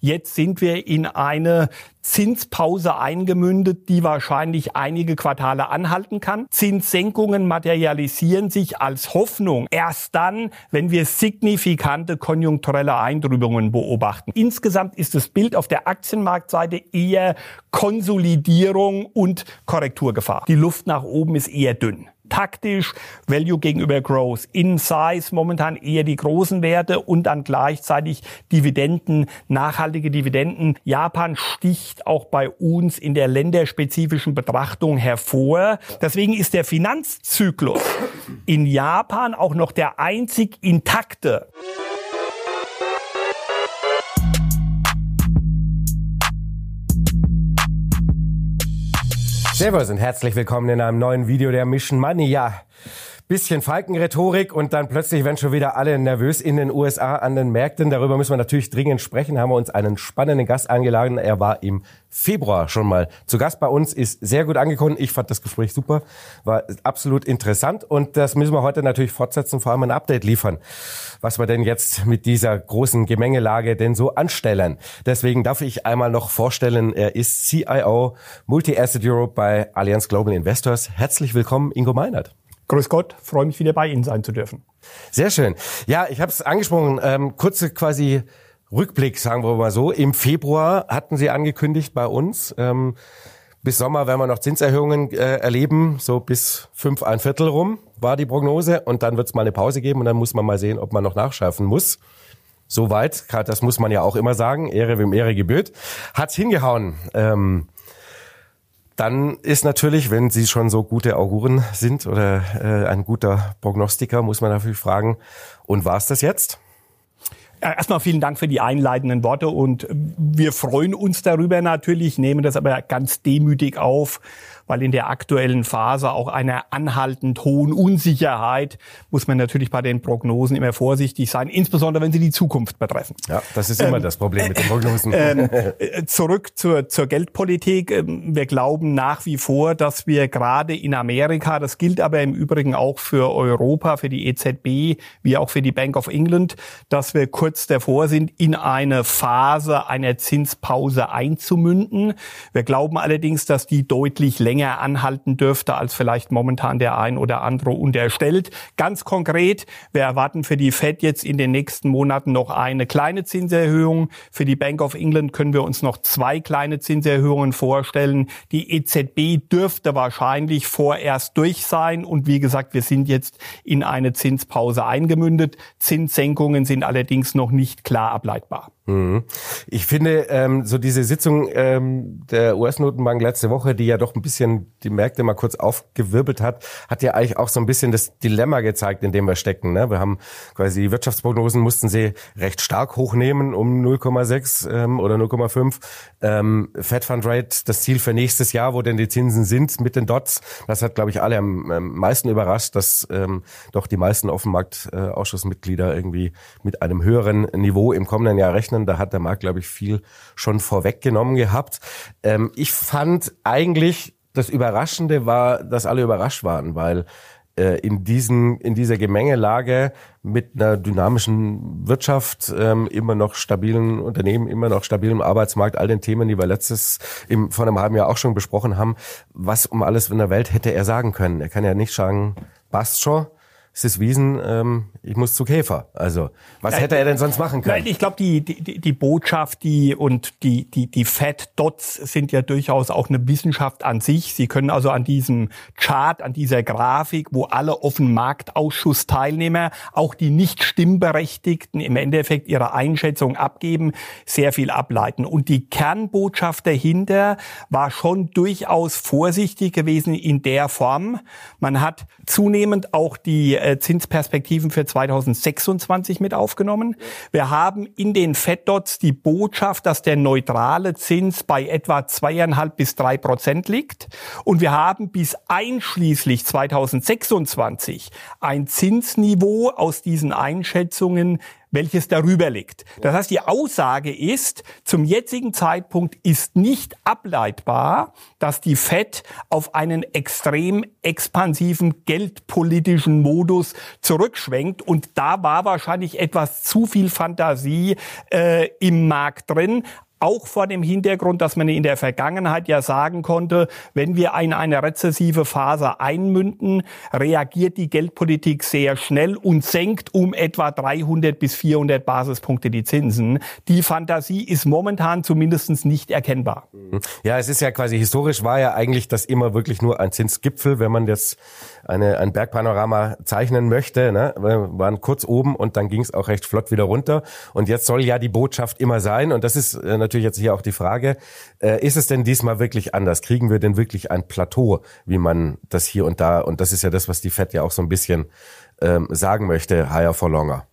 Jetzt sind wir in eine Zinspause eingemündet, die wahrscheinlich einige Quartale anhalten kann. Zinssenkungen materialisieren sich als Hoffnung erst dann, wenn wir signifikante konjunkturelle Eintrübungen beobachten. Insgesamt ist das Bild auf der Aktienmarktseite eher Konsolidierung und Korrekturgefahr. Die Luft nach oben ist eher dünn taktisch, Value gegenüber Growth, in Size momentan eher die großen Werte und dann gleichzeitig Dividenden, nachhaltige Dividenden. Japan sticht auch bei uns in der länderspezifischen Betrachtung hervor. Deswegen ist der Finanzzyklus in Japan auch noch der einzig intakte. Servus und herzlich willkommen in einem neuen Video der Mission Money. Ja, bisschen Falkenrhetorik und dann plötzlich werden schon wieder alle nervös in den USA an den Märkten. Darüber müssen wir natürlich dringend sprechen. Haben wir uns einen spannenden Gast eingeladen. Er war im Februar schon mal zu Gast bei uns, ist sehr gut angekommen. Ich fand das Gespräch super, war absolut interessant und das müssen wir heute natürlich fortsetzen, vor allem ein Update liefern, was wir denn jetzt mit dieser großen Gemengelage denn so anstellen. Deswegen darf ich einmal noch vorstellen, er ist CIO Multi-Asset Europe bei Allianz Global Investors. Herzlich willkommen, Ingo Meinert. Grüß Gott, freue mich wieder bei Ihnen sein zu dürfen. Sehr schön. Ja, ich habe es angesprochen, ähm, kurze quasi Rückblick, sagen wir mal so. Im Februar hatten Sie angekündigt bei uns, ähm, bis Sommer werden wir noch Zinserhöhungen äh, erleben, so bis fünf ein Viertel rum war die Prognose und dann wird es mal eine Pause geben und dann muss man mal sehen, ob man noch nachschärfen muss. Soweit, das muss man ja auch immer sagen, Ehre wem Ehre gebührt, hat's hingehauen. Ähm, dann ist natürlich, wenn Sie schon so gute Auguren sind oder äh, ein guter Prognostiker, muss man natürlich fragen, und war es das jetzt? Erstmal vielen Dank für die einleitenden Worte und wir freuen uns darüber natürlich, nehmen das aber ganz demütig auf, weil in der aktuellen Phase auch einer anhaltend hohen Unsicherheit muss man natürlich bei den Prognosen immer vorsichtig sein, insbesondere wenn sie die Zukunft betreffen. Ja, das ist immer ähm, das Problem mit den Prognosen. Ähm, äh, zurück zur, zur Geldpolitik. Ähm, wir glauben nach wie vor, dass wir gerade in Amerika, das gilt aber im Übrigen auch für Europa, für die EZB, wie auch für die Bank of England, dass wir kurz davor sind, in eine Phase einer Zinspause einzumünden. Wir glauben allerdings, dass die deutlich länger länger anhalten dürfte, als vielleicht momentan der ein oder andere unterstellt. Ganz konkret, wir erwarten für die Fed jetzt in den nächsten Monaten noch eine kleine Zinserhöhung. Für die Bank of England können wir uns noch zwei kleine Zinserhöhungen vorstellen. Die EZB dürfte wahrscheinlich vorerst durch sein. Und wie gesagt, wir sind jetzt in eine Zinspause eingemündet. Zinssenkungen sind allerdings noch nicht klar ableitbar. Mhm. Ich finde, ähm, so diese Sitzung ähm, der US-Notenbank letzte Woche, die ja doch ein bisschen die Märkte mal kurz aufgewirbelt hat, hat ja eigentlich auch so ein bisschen das Dilemma gezeigt, in dem wir stecken. Ne? Wir haben quasi die Wirtschaftsprognosen mussten sie recht stark hochnehmen um 0,6 ähm, oder 0,5. Ähm, Fed Fund Rate, das Ziel für nächstes Jahr, wo denn die Zinsen sind mit den Dots, das hat, glaube ich, alle am, am meisten überrascht, dass ähm, doch die meisten Offenmarktausschussmitglieder äh, irgendwie mit einem höheren Niveau im kommenden Jahr rechnen. Da hat der Markt, glaube ich, viel schon vorweggenommen gehabt. Ähm, ich fand eigentlich, das Überraschende war, dass alle überrascht waren, weil äh, in diesen in dieser Gemengelage mit einer dynamischen Wirtschaft, ähm, immer noch stabilen Unternehmen, immer noch stabilem Arbeitsmarkt, all den Themen, die wir letztes im, vor einem halben Jahr auch schon besprochen haben, was um alles in der Welt hätte er sagen können. Er kann ja nicht sagen, passt schon, es ist Wiesen, ähm, ich muss zu Käfer. Also, was Nein, hätte er denn sonst machen können? Nein, ich glaube, die, die, die Botschaft die und die, die, die Fat Dots sind ja durchaus auch eine Wissenschaft an sich. Sie können also an diesem Chart, an dieser Grafik, wo alle offen Marktausschussteilnehmer, auch die nicht Stimmberechtigten im Endeffekt ihre Einschätzung abgeben, sehr viel ableiten. Und die Kernbotschaft dahinter war schon durchaus vorsichtig gewesen in der Form. Man hat zunehmend auch die äh, Zinsperspektiven für 2026 mit aufgenommen. Wir haben in den FedDots die Botschaft, dass der neutrale Zins bei etwa zweieinhalb bis drei Prozent liegt. Und wir haben bis einschließlich 2026 ein Zinsniveau aus diesen Einschätzungen welches darüber liegt. Das heißt, die Aussage ist, zum jetzigen Zeitpunkt ist nicht ableitbar, dass die Fed auf einen extrem expansiven geldpolitischen Modus zurückschwenkt. Und da war wahrscheinlich etwas zu viel Fantasie äh, im Markt drin auch vor dem Hintergrund, dass man in der Vergangenheit ja sagen konnte, wenn wir in eine rezessive Phase einmünden, reagiert die Geldpolitik sehr schnell und senkt um etwa 300 bis 400 Basispunkte die Zinsen. Die Fantasie ist momentan zumindest nicht erkennbar. Ja, es ist ja quasi historisch war ja eigentlich das immer wirklich nur ein Zinsgipfel, wenn man jetzt eine, ein Bergpanorama zeichnen möchte. Ne? Wir waren kurz oben und dann ging es auch recht flott wieder runter. Und jetzt soll ja die Botschaft immer sein, und das ist äh, natürlich jetzt hier auch die Frage, äh, ist es denn diesmal wirklich anders? Kriegen wir denn wirklich ein Plateau, wie man das hier und da, und das ist ja das, was die FED ja auch so ein bisschen ähm, sagen möchte, higher for longer.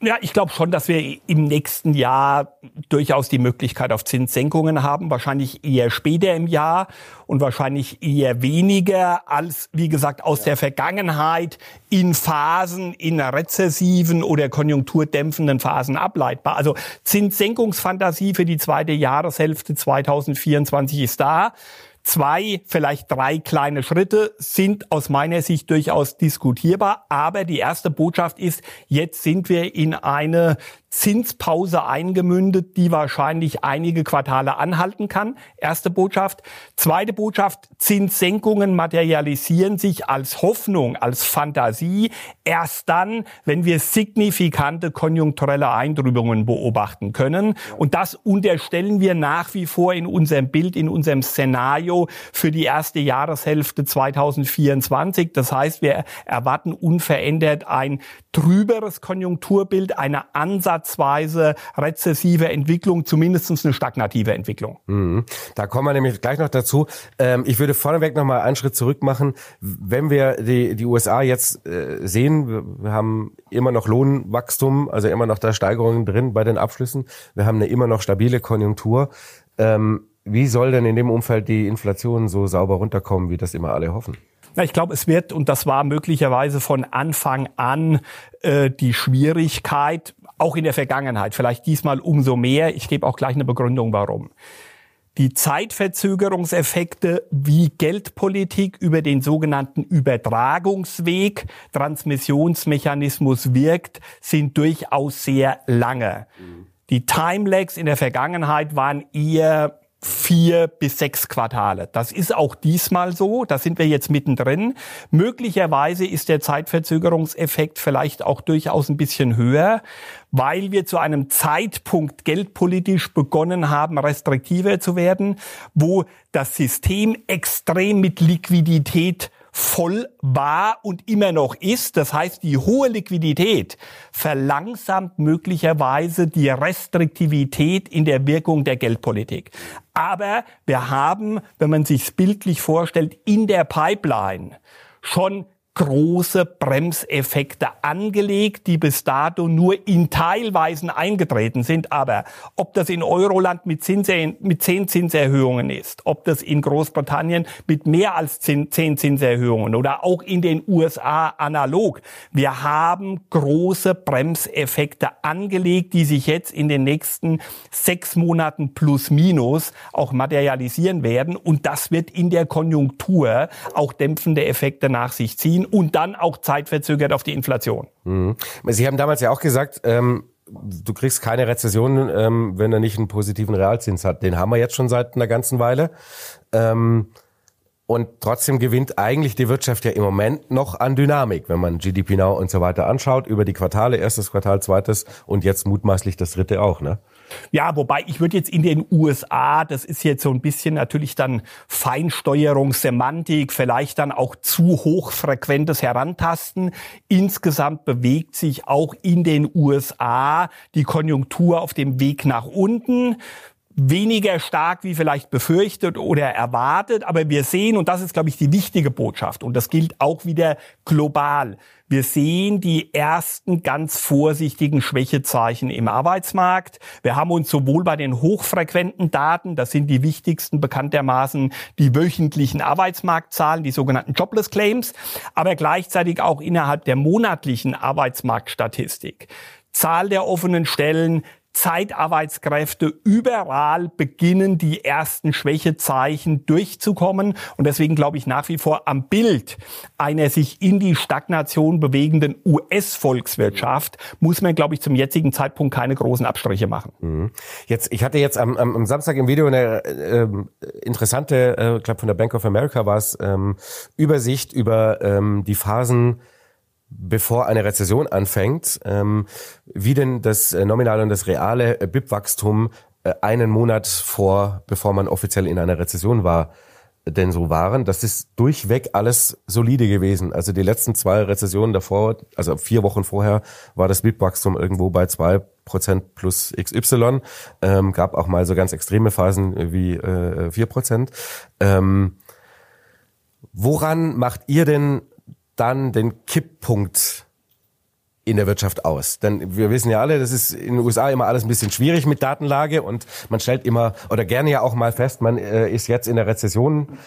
Ja, ich glaube schon, dass wir im nächsten Jahr durchaus die Möglichkeit auf Zinssenkungen haben, wahrscheinlich eher später im Jahr und wahrscheinlich eher weniger als, wie gesagt, aus ja. der Vergangenheit in Phasen, in rezessiven oder konjunkturdämpfenden Phasen ableitbar. Also Zinssenkungsfantasie für die zweite Jahreshälfte 2024 ist da zwei, vielleicht drei kleine Schritte sind aus meiner Sicht durchaus diskutierbar. Aber die erste Botschaft ist, jetzt sind wir in eine Zinspause eingemündet, die wahrscheinlich einige Quartale anhalten kann. Erste Botschaft. Zweite Botschaft, Zinssenkungen materialisieren sich als Hoffnung, als Fantasie erst dann, wenn wir signifikante konjunkturelle Eintrübungen beobachten können. Und das unterstellen wir nach wie vor in unserem Bild, in unserem Szenario für die erste Jahreshälfte 2024. Das heißt, wir erwarten unverändert ein trüberes Konjunkturbild, eine ansatzweise rezessive Entwicklung, zumindest eine stagnative Entwicklung. Mhm. Da kommen wir nämlich gleich noch dazu. Ähm, ich würde vorneweg noch mal einen Schritt zurück machen. Wenn wir die, die USA jetzt äh, sehen, wir haben immer noch Lohnwachstum, also immer noch da Steigerungen drin bei den Abschlüssen. Wir haben eine immer noch stabile Konjunktur. Ähm, wie soll denn in dem Umfeld die Inflation so sauber runterkommen, wie das immer alle hoffen? Na, ich glaube, es wird, und das war möglicherweise von Anfang an äh, die Schwierigkeit, auch in der Vergangenheit, vielleicht diesmal umso mehr. Ich gebe auch gleich eine Begründung, warum. Die Zeitverzögerungseffekte wie Geldpolitik über den sogenannten Übertragungsweg, Transmissionsmechanismus wirkt, sind durchaus sehr lange. Die Timelags in der Vergangenheit waren eher vier bis sechs Quartale. Das ist auch diesmal so. Da sind wir jetzt mittendrin. Möglicherweise ist der Zeitverzögerungseffekt vielleicht auch durchaus ein bisschen höher, weil wir zu einem Zeitpunkt geldpolitisch begonnen haben, restriktiver zu werden, wo das System extrem mit Liquidität voll war und immer noch ist. Das heißt, die hohe Liquidität verlangsamt möglicherweise die Restriktivität in der Wirkung der Geldpolitik. Aber wir haben, wenn man sich bildlich vorstellt, in der Pipeline schon große Bremseffekte angelegt, die bis dato nur in Teilweisen eingetreten sind. Aber ob das in Euroland mit, Zinsen, mit zehn Zinserhöhungen ist, ob das in Großbritannien mit mehr als zehn, Zinserhöhungen oder auch in den USA analog, wir haben große Bremseffekte angelegt, die sich jetzt in den nächsten sechs Monaten plus minus auch materialisieren werden. Und das wird in der Konjunktur auch dämpfende Effekte nach sich ziehen und dann auch zeitverzögert auf die Inflation. Mhm. Sie haben damals ja auch gesagt, ähm, du kriegst keine Rezession, ähm, wenn er nicht einen positiven Realzins hat. Den haben wir jetzt schon seit einer ganzen Weile. Ähm, und trotzdem gewinnt eigentlich die Wirtschaft ja im Moment noch an Dynamik, wenn man GDP Now und so weiter anschaut, über die Quartale, erstes Quartal, zweites und jetzt mutmaßlich das dritte auch, ne? Ja, wobei ich würde jetzt in den USA, das ist jetzt so ein bisschen natürlich dann Feinsteuerung, Semantik, vielleicht dann auch zu hochfrequentes Herantasten. Insgesamt bewegt sich auch in den USA die Konjunktur auf dem Weg nach unten weniger stark wie vielleicht befürchtet oder erwartet, aber wir sehen, und das ist, glaube ich, die wichtige Botschaft, und das gilt auch wieder global, wir sehen die ersten ganz vorsichtigen Schwächezeichen im Arbeitsmarkt. Wir haben uns sowohl bei den hochfrequenten Daten, das sind die wichtigsten bekanntermaßen die wöchentlichen Arbeitsmarktzahlen, die sogenannten Jobless Claims, aber gleichzeitig auch innerhalb der monatlichen Arbeitsmarktstatistik. Zahl der offenen Stellen, Zeitarbeitskräfte, überall beginnen die ersten Schwächezeichen durchzukommen. Und deswegen glaube ich nach wie vor am Bild einer sich in die Stagnation bewegenden US-Volkswirtschaft muss man, glaube ich, zum jetzigen Zeitpunkt keine großen Abstriche machen. Mhm. Jetzt, ich hatte jetzt am, am, am Samstag im Video eine äh, interessante, äh, ich glaube von der Bank of America war es, ähm, Übersicht über ähm, die Phasen bevor eine Rezession anfängt, ähm, wie denn das äh, nominale und das reale äh, BIP-Wachstum äh, einen Monat vor, bevor man offiziell in einer Rezession war, denn so waren. Das ist durchweg alles solide gewesen. Also die letzten zwei Rezessionen davor, also vier Wochen vorher, war das BIP-Wachstum irgendwo bei zwei Prozent plus XY. Ähm, gab auch mal so ganz extreme Phasen wie äh, vier äh, Prozent. Ähm, woran macht ihr denn dann den Kipppunkt in der Wirtschaft aus? Denn wir wissen ja alle, das ist in den USA immer alles ein bisschen schwierig mit Datenlage und man stellt immer oder gerne ja auch mal fest, man äh, ist jetzt in der Rezession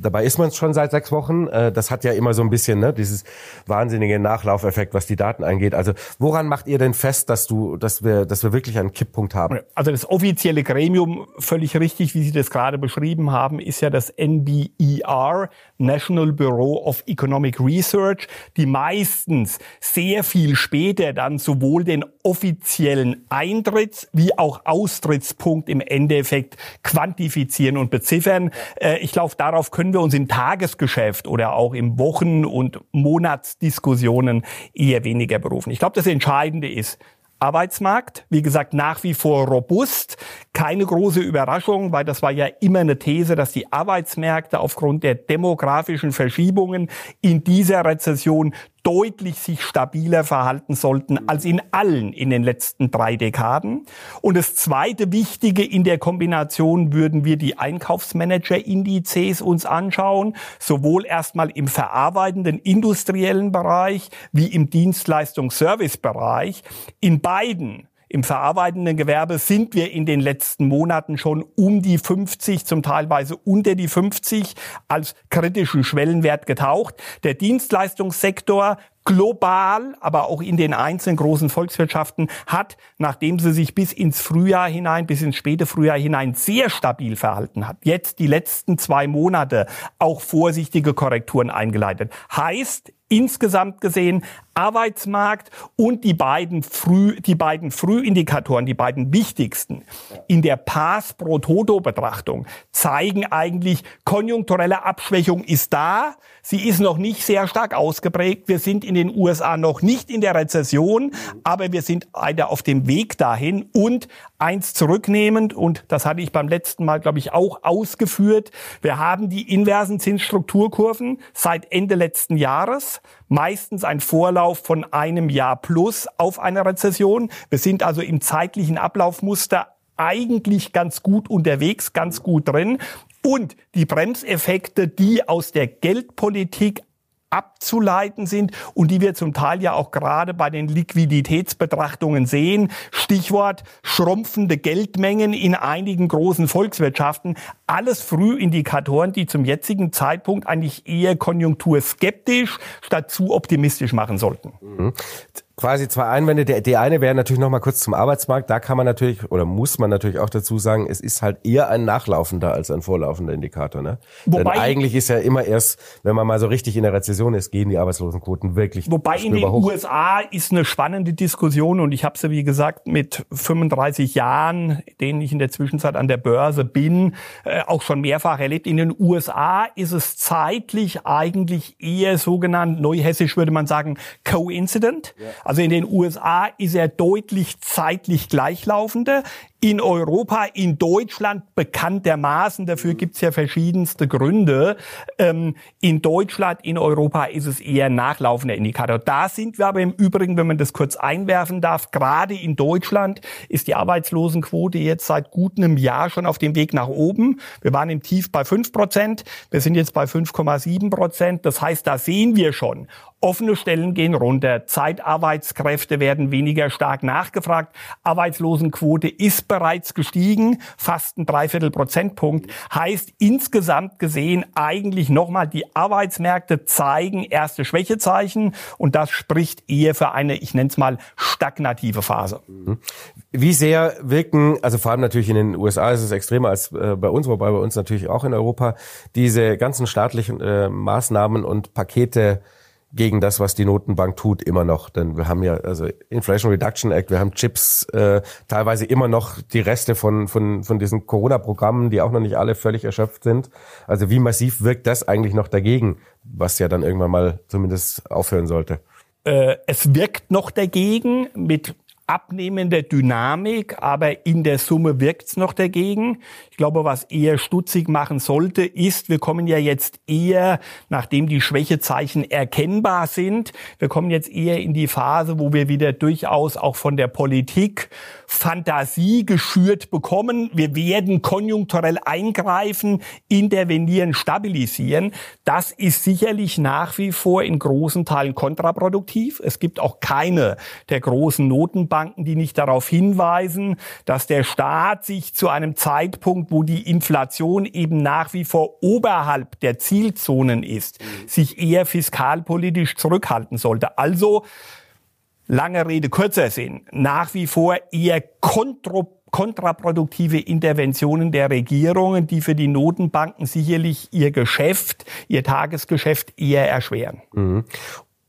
dabei ist man schon seit sechs Wochen. Äh, das hat ja immer so ein bisschen ne, dieses wahnsinnige Nachlaufeffekt, was die Daten angeht. Also woran macht ihr denn fest, dass du, dass wir, dass wir wirklich einen Kipppunkt haben? Also das offizielle Gremium, völlig richtig, wie Sie das gerade beschrieben haben, ist ja das NBER, National Bureau of Economic Research, die meistens sehr viel später dann sowohl den offiziellen Eintritts- wie auch Austrittspunkt im Endeffekt quantifizieren und beziffern. Äh, ich glaube, darauf können wir uns im Tagesgeschäft oder auch im Wochen- und Monatsdiskussionen eher weniger berufen. Ich glaube, das Entscheidende ist, Arbeitsmarkt, wie gesagt, nach wie vor robust. Keine große Überraschung, weil das war ja immer eine These, dass die Arbeitsmärkte aufgrund der demografischen Verschiebungen in dieser Rezession deutlich sich stabiler verhalten sollten als in allen in den letzten drei Dekaden. Und das zweite Wichtige in der Kombination würden wir die Einkaufsmanager-Indizes uns anschauen, sowohl erstmal im verarbeitenden industriellen Bereich wie im Dienstleistungs-Service-Bereich. In beiden im verarbeitenden Gewerbe sind wir in den letzten Monaten schon um die 50, zum Teilweise unter die 50 als kritischen Schwellenwert getaucht. Der Dienstleistungssektor global, aber auch in den einzelnen großen Volkswirtschaften hat, nachdem sie sich bis ins Frühjahr hinein, bis ins späte Frühjahr hinein sehr stabil verhalten hat, jetzt die letzten zwei Monate auch vorsichtige Korrekturen eingeleitet. Heißt, insgesamt gesehen Arbeitsmarkt und die beiden Früh, die beiden Frühindikatoren, die beiden wichtigsten in der Pass pro Toto Betrachtung zeigen eigentlich konjunkturelle Abschwächung ist da. Sie ist noch nicht sehr stark ausgeprägt. Wir sind in den USA noch nicht in der Rezession, aber wir sind weiter auf dem Weg dahin und eins zurücknehmend und das hatte ich beim letzten Mal, glaube ich, auch ausgeführt. Wir haben die inversen Zinsstrukturkurven seit Ende letzten Jahres meistens ein Vorlauf von einem Jahr plus auf eine Rezession. Wir sind also im zeitlichen Ablaufmuster eigentlich ganz gut unterwegs, ganz gut drin. Und die Bremseffekte, die aus der Geldpolitik abzuleiten sind und die wir zum Teil ja auch gerade bei den Liquiditätsbetrachtungen sehen. Stichwort schrumpfende Geldmengen in einigen großen Volkswirtschaften. Alles Frühindikatoren, die zum jetzigen Zeitpunkt eigentlich eher konjunkturskeptisch statt zu optimistisch machen sollten. Mhm quasi zwei Einwände. Der, die eine wäre natürlich noch mal kurz zum Arbeitsmarkt. Da kann man natürlich oder muss man natürlich auch dazu sagen, es ist halt eher ein nachlaufender als ein vorlaufender Indikator. Ne? Wobei, Denn eigentlich ist ja immer erst, wenn man mal so richtig in der Rezession ist, gehen die Arbeitslosenquoten wirklich Wobei in den hoch. USA ist eine spannende Diskussion und ich habe sie, wie gesagt, mit 35 Jahren, denen ich in der Zwischenzeit an der Börse bin, äh, auch schon mehrfach erlebt. In den USA ist es zeitlich eigentlich eher sogenannt, neuhessisch würde man sagen, coincident. Ja. Also in den USA ist er deutlich zeitlich gleichlaufender. In Europa, in Deutschland bekanntermaßen, dafür gibt's ja verschiedenste Gründe, ähm, in Deutschland, in Europa ist es eher ein nachlaufender Indikator. Da sind wir aber im Übrigen, wenn man das kurz einwerfen darf, gerade in Deutschland ist die Arbeitslosenquote jetzt seit gut einem Jahr schon auf dem Weg nach oben. Wir waren im Tief bei fünf Prozent, wir sind jetzt bei 5,7 Prozent. Das heißt, da sehen wir schon, Offene Stellen gehen runter, Zeitarbeitskräfte werden weniger stark nachgefragt, Arbeitslosenquote ist bereits gestiegen, fast ein Dreiviertel Prozentpunkt. Heißt insgesamt gesehen eigentlich nochmal, die Arbeitsmärkte zeigen erste Schwächezeichen und das spricht eher für eine, ich nenne es mal, stagnative Phase. Mhm. Wie sehr wirken, also vor allem natürlich in den USA ist es extremer als äh, bei uns, wobei bei uns natürlich auch in Europa, diese ganzen staatlichen äh, Maßnahmen und Pakete gegen das, was die Notenbank tut, immer noch. Denn wir haben ja also Inflation Reduction Act, wir haben Chips, äh, teilweise immer noch die Reste von, von, von diesen Corona-Programmen, die auch noch nicht alle völlig erschöpft sind. Also wie massiv wirkt das eigentlich noch dagegen, was ja dann irgendwann mal zumindest aufhören sollte? Äh, es wirkt noch dagegen mit abnehmender Dynamik, aber in der Summe wirkt's noch dagegen. Ich glaube, was eher stutzig machen sollte, ist, wir kommen ja jetzt eher, nachdem die Schwächezeichen erkennbar sind, wir kommen jetzt eher in die Phase, wo wir wieder durchaus auch von der Politik Fantasie geschürt bekommen. Wir werden konjunkturell eingreifen, intervenieren, stabilisieren. Das ist sicherlich nach wie vor in großen Teilen kontraproduktiv. Es gibt auch keine der großen Notenbanken, Notenbanken, die nicht darauf hinweisen, dass der Staat sich zu einem Zeitpunkt, wo die Inflation eben nach wie vor oberhalb der Zielzonen ist, mhm. sich eher fiskalpolitisch zurückhalten sollte. Also, lange Rede, kurzer Sinn, nach wie vor eher kontraproduktive Interventionen der Regierungen, die für die Notenbanken sicherlich ihr Geschäft, ihr Tagesgeschäft eher erschweren. Mhm.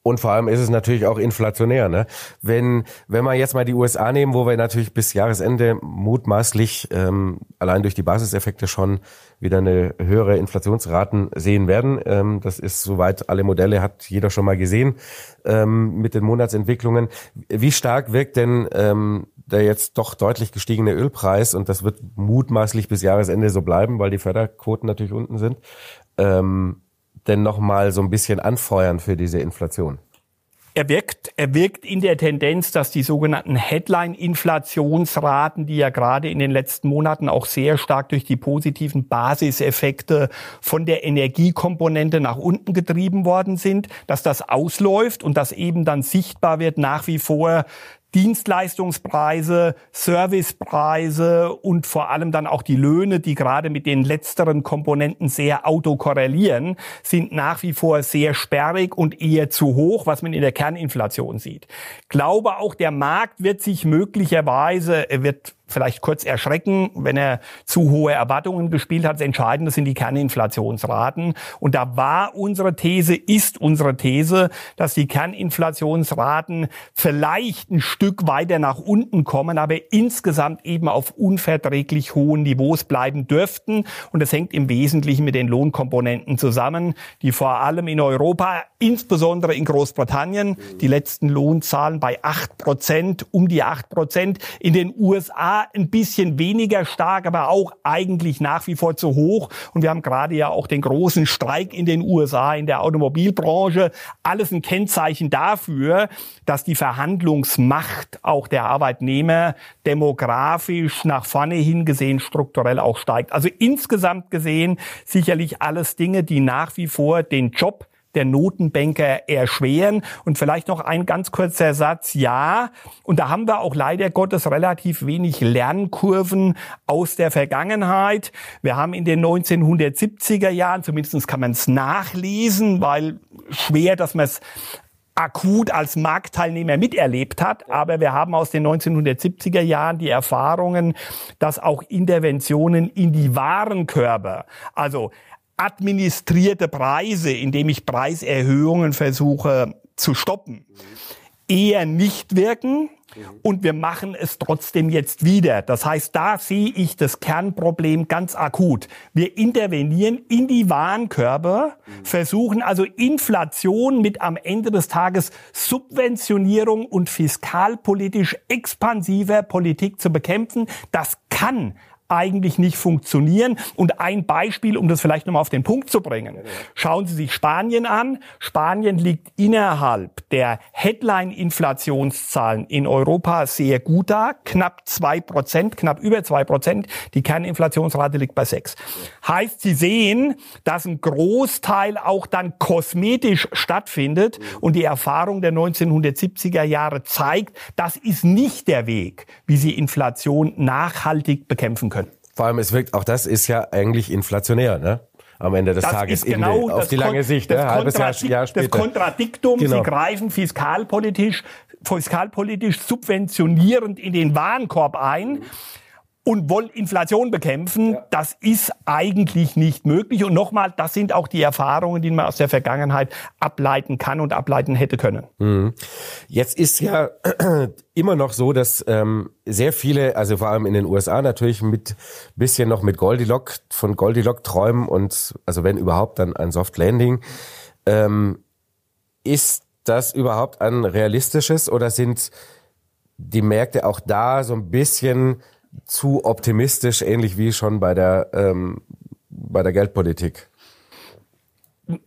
Und vor allem ist es natürlich auch inflationär. Ne? Wenn, wenn wir jetzt mal die USA nehmen, wo wir natürlich bis Jahresende mutmaßlich ähm, allein durch die Basiseffekte schon wieder eine höhere Inflationsraten sehen werden. Ähm, das ist soweit alle Modelle hat jeder schon mal gesehen ähm, mit den Monatsentwicklungen. Wie stark wirkt denn ähm, der jetzt doch deutlich gestiegene Ölpreis und das wird mutmaßlich bis Jahresende so bleiben, weil die Förderquoten natürlich unten sind. Ähm, denn nochmal so ein bisschen anfeuern für diese Inflation? Er wirkt, er wirkt in der Tendenz, dass die sogenannten Headline-Inflationsraten, die ja gerade in den letzten Monaten auch sehr stark durch die positiven Basiseffekte von der Energiekomponente nach unten getrieben worden sind, dass das ausläuft und dass eben dann sichtbar wird nach wie vor, Dienstleistungspreise, Servicepreise und vor allem dann auch die Löhne, die gerade mit den letzteren Komponenten sehr autokorrelieren, sind nach wie vor sehr sperrig und eher zu hoch, was man in der Kerninflation sieht. Glaube auch, der Markt wird sich möglicherweise, wird vielleicht kurz erschrecken, wenn er zu hohe Erwartungen gespielt hat. Das Entscheidende sind die Kerninflationsraten. Und da war unsere These, ist unsere These, dass die Kerninflationsraten vielleicht ein Stück weiter nach unten kommen, aber insgesamt eben auf unverträglich hohen Niveaus bleiben dürften. Und das hängt im Wesentlichen mit den Lohnkomponenten zusammen, die vor allem in Europa, insbesondere in Großbritannien, die letzten Lohnzahlen bei acht Prozent, um die acht Prozent, in den USA ein bisschen weniger stark, aber auch eigentlich nach wie vor zu hoch. Und wir haben gerade ja auch den großen Streik in den USA in der Automobilbranche. Alles ein Kennzeichen dafür, dass die Verhandlungsmacht auch der Arbeitnehmer demografisch nach vorne hingesehen strukturell auch steigt. Also insgesamt gesehen sicherlich alles Dinge, die nach wie vor den Job der Notenbanker erschweren. Und vielleicht noch ein ganz kurzer Satz. Ja, und da haben wir auch leider Gottes relativ wenig Lernkurven aus der Vergangenheit. Wir haben in den 1970er Jahren, zumindest kann man es nachlesen, weil schwer, dass man es akut als Marktteilnehmer miterlebt hat. Aber wir haben aus den 1970er Jahren die Erfahrungen, dass auch Interventionen in die Warenkörper, also administrierte Preise, indem ich Preiserhöhungen versuche zu stoppen, eher nicht wirken. und wir machen es trotzdem jetzt wieder. Das heißt, da sehe ich das Kernproblem ganz akut. Wir intervenieren in die Warenkörbe, versuchen also Inflation mit am Ende des Tages Subventionierung und fiskalpolitisch expansiver Politik zu bekämpfen. Das kann eigentlich nicht funktionieren. Und ein Beispiel, um das vielleicht nochmal auf den Punkt zu bringen. Schauen Sie sich Spanien an. Spanien liegt innerhalb der Headline-Inflationszahlen in Europa sehr gut da. Knapp zwei Prozent, knapp über zwei Prozent. Die Kerninflationsrate liegt bei sechs. Heißt, Sie sehen, dass ein Großteil auch dann kosmetisch stattfindet. Und die Erfahrung der 1970er Jahre zeigt, das ist nicht der Weg, wie Sie Inflation nachhaltig bekämpfen können. Vor allem, es wirkt, auch das ist ja eigentlich inflationär, ne? Am Ende des das Tages genau die, auf die lange Sicht, ne? halbes Jahr, Jahr später. Das Kontradiktum, genau. sie greifen fiskalpolitisch, fiskalpolitisch subventionierend in den Warenkorb ein und wollen Inflation bekämpfen, ja. das ist eigentlich nicht möglich. Und nochmal, das sind auch die Erfahrungen, die man aus der Vergangenheit ableiten kann und ableiten hätte können. Mhm. Jetzt ist ja immer noch so, dass ähm, sehr viele, also vor allem in den USA natürlich mit bisschen noch mit Goldilock, von Goldilock träumen und also wenn überhaupt dann ein Soft Landing. Ähm, ist das überhaupt ein realistisches oder sind die Märkte auch da so ein bisschen zu optimistisch, ähnlich wie schon bei der, ähm, bei der Geldpolitik?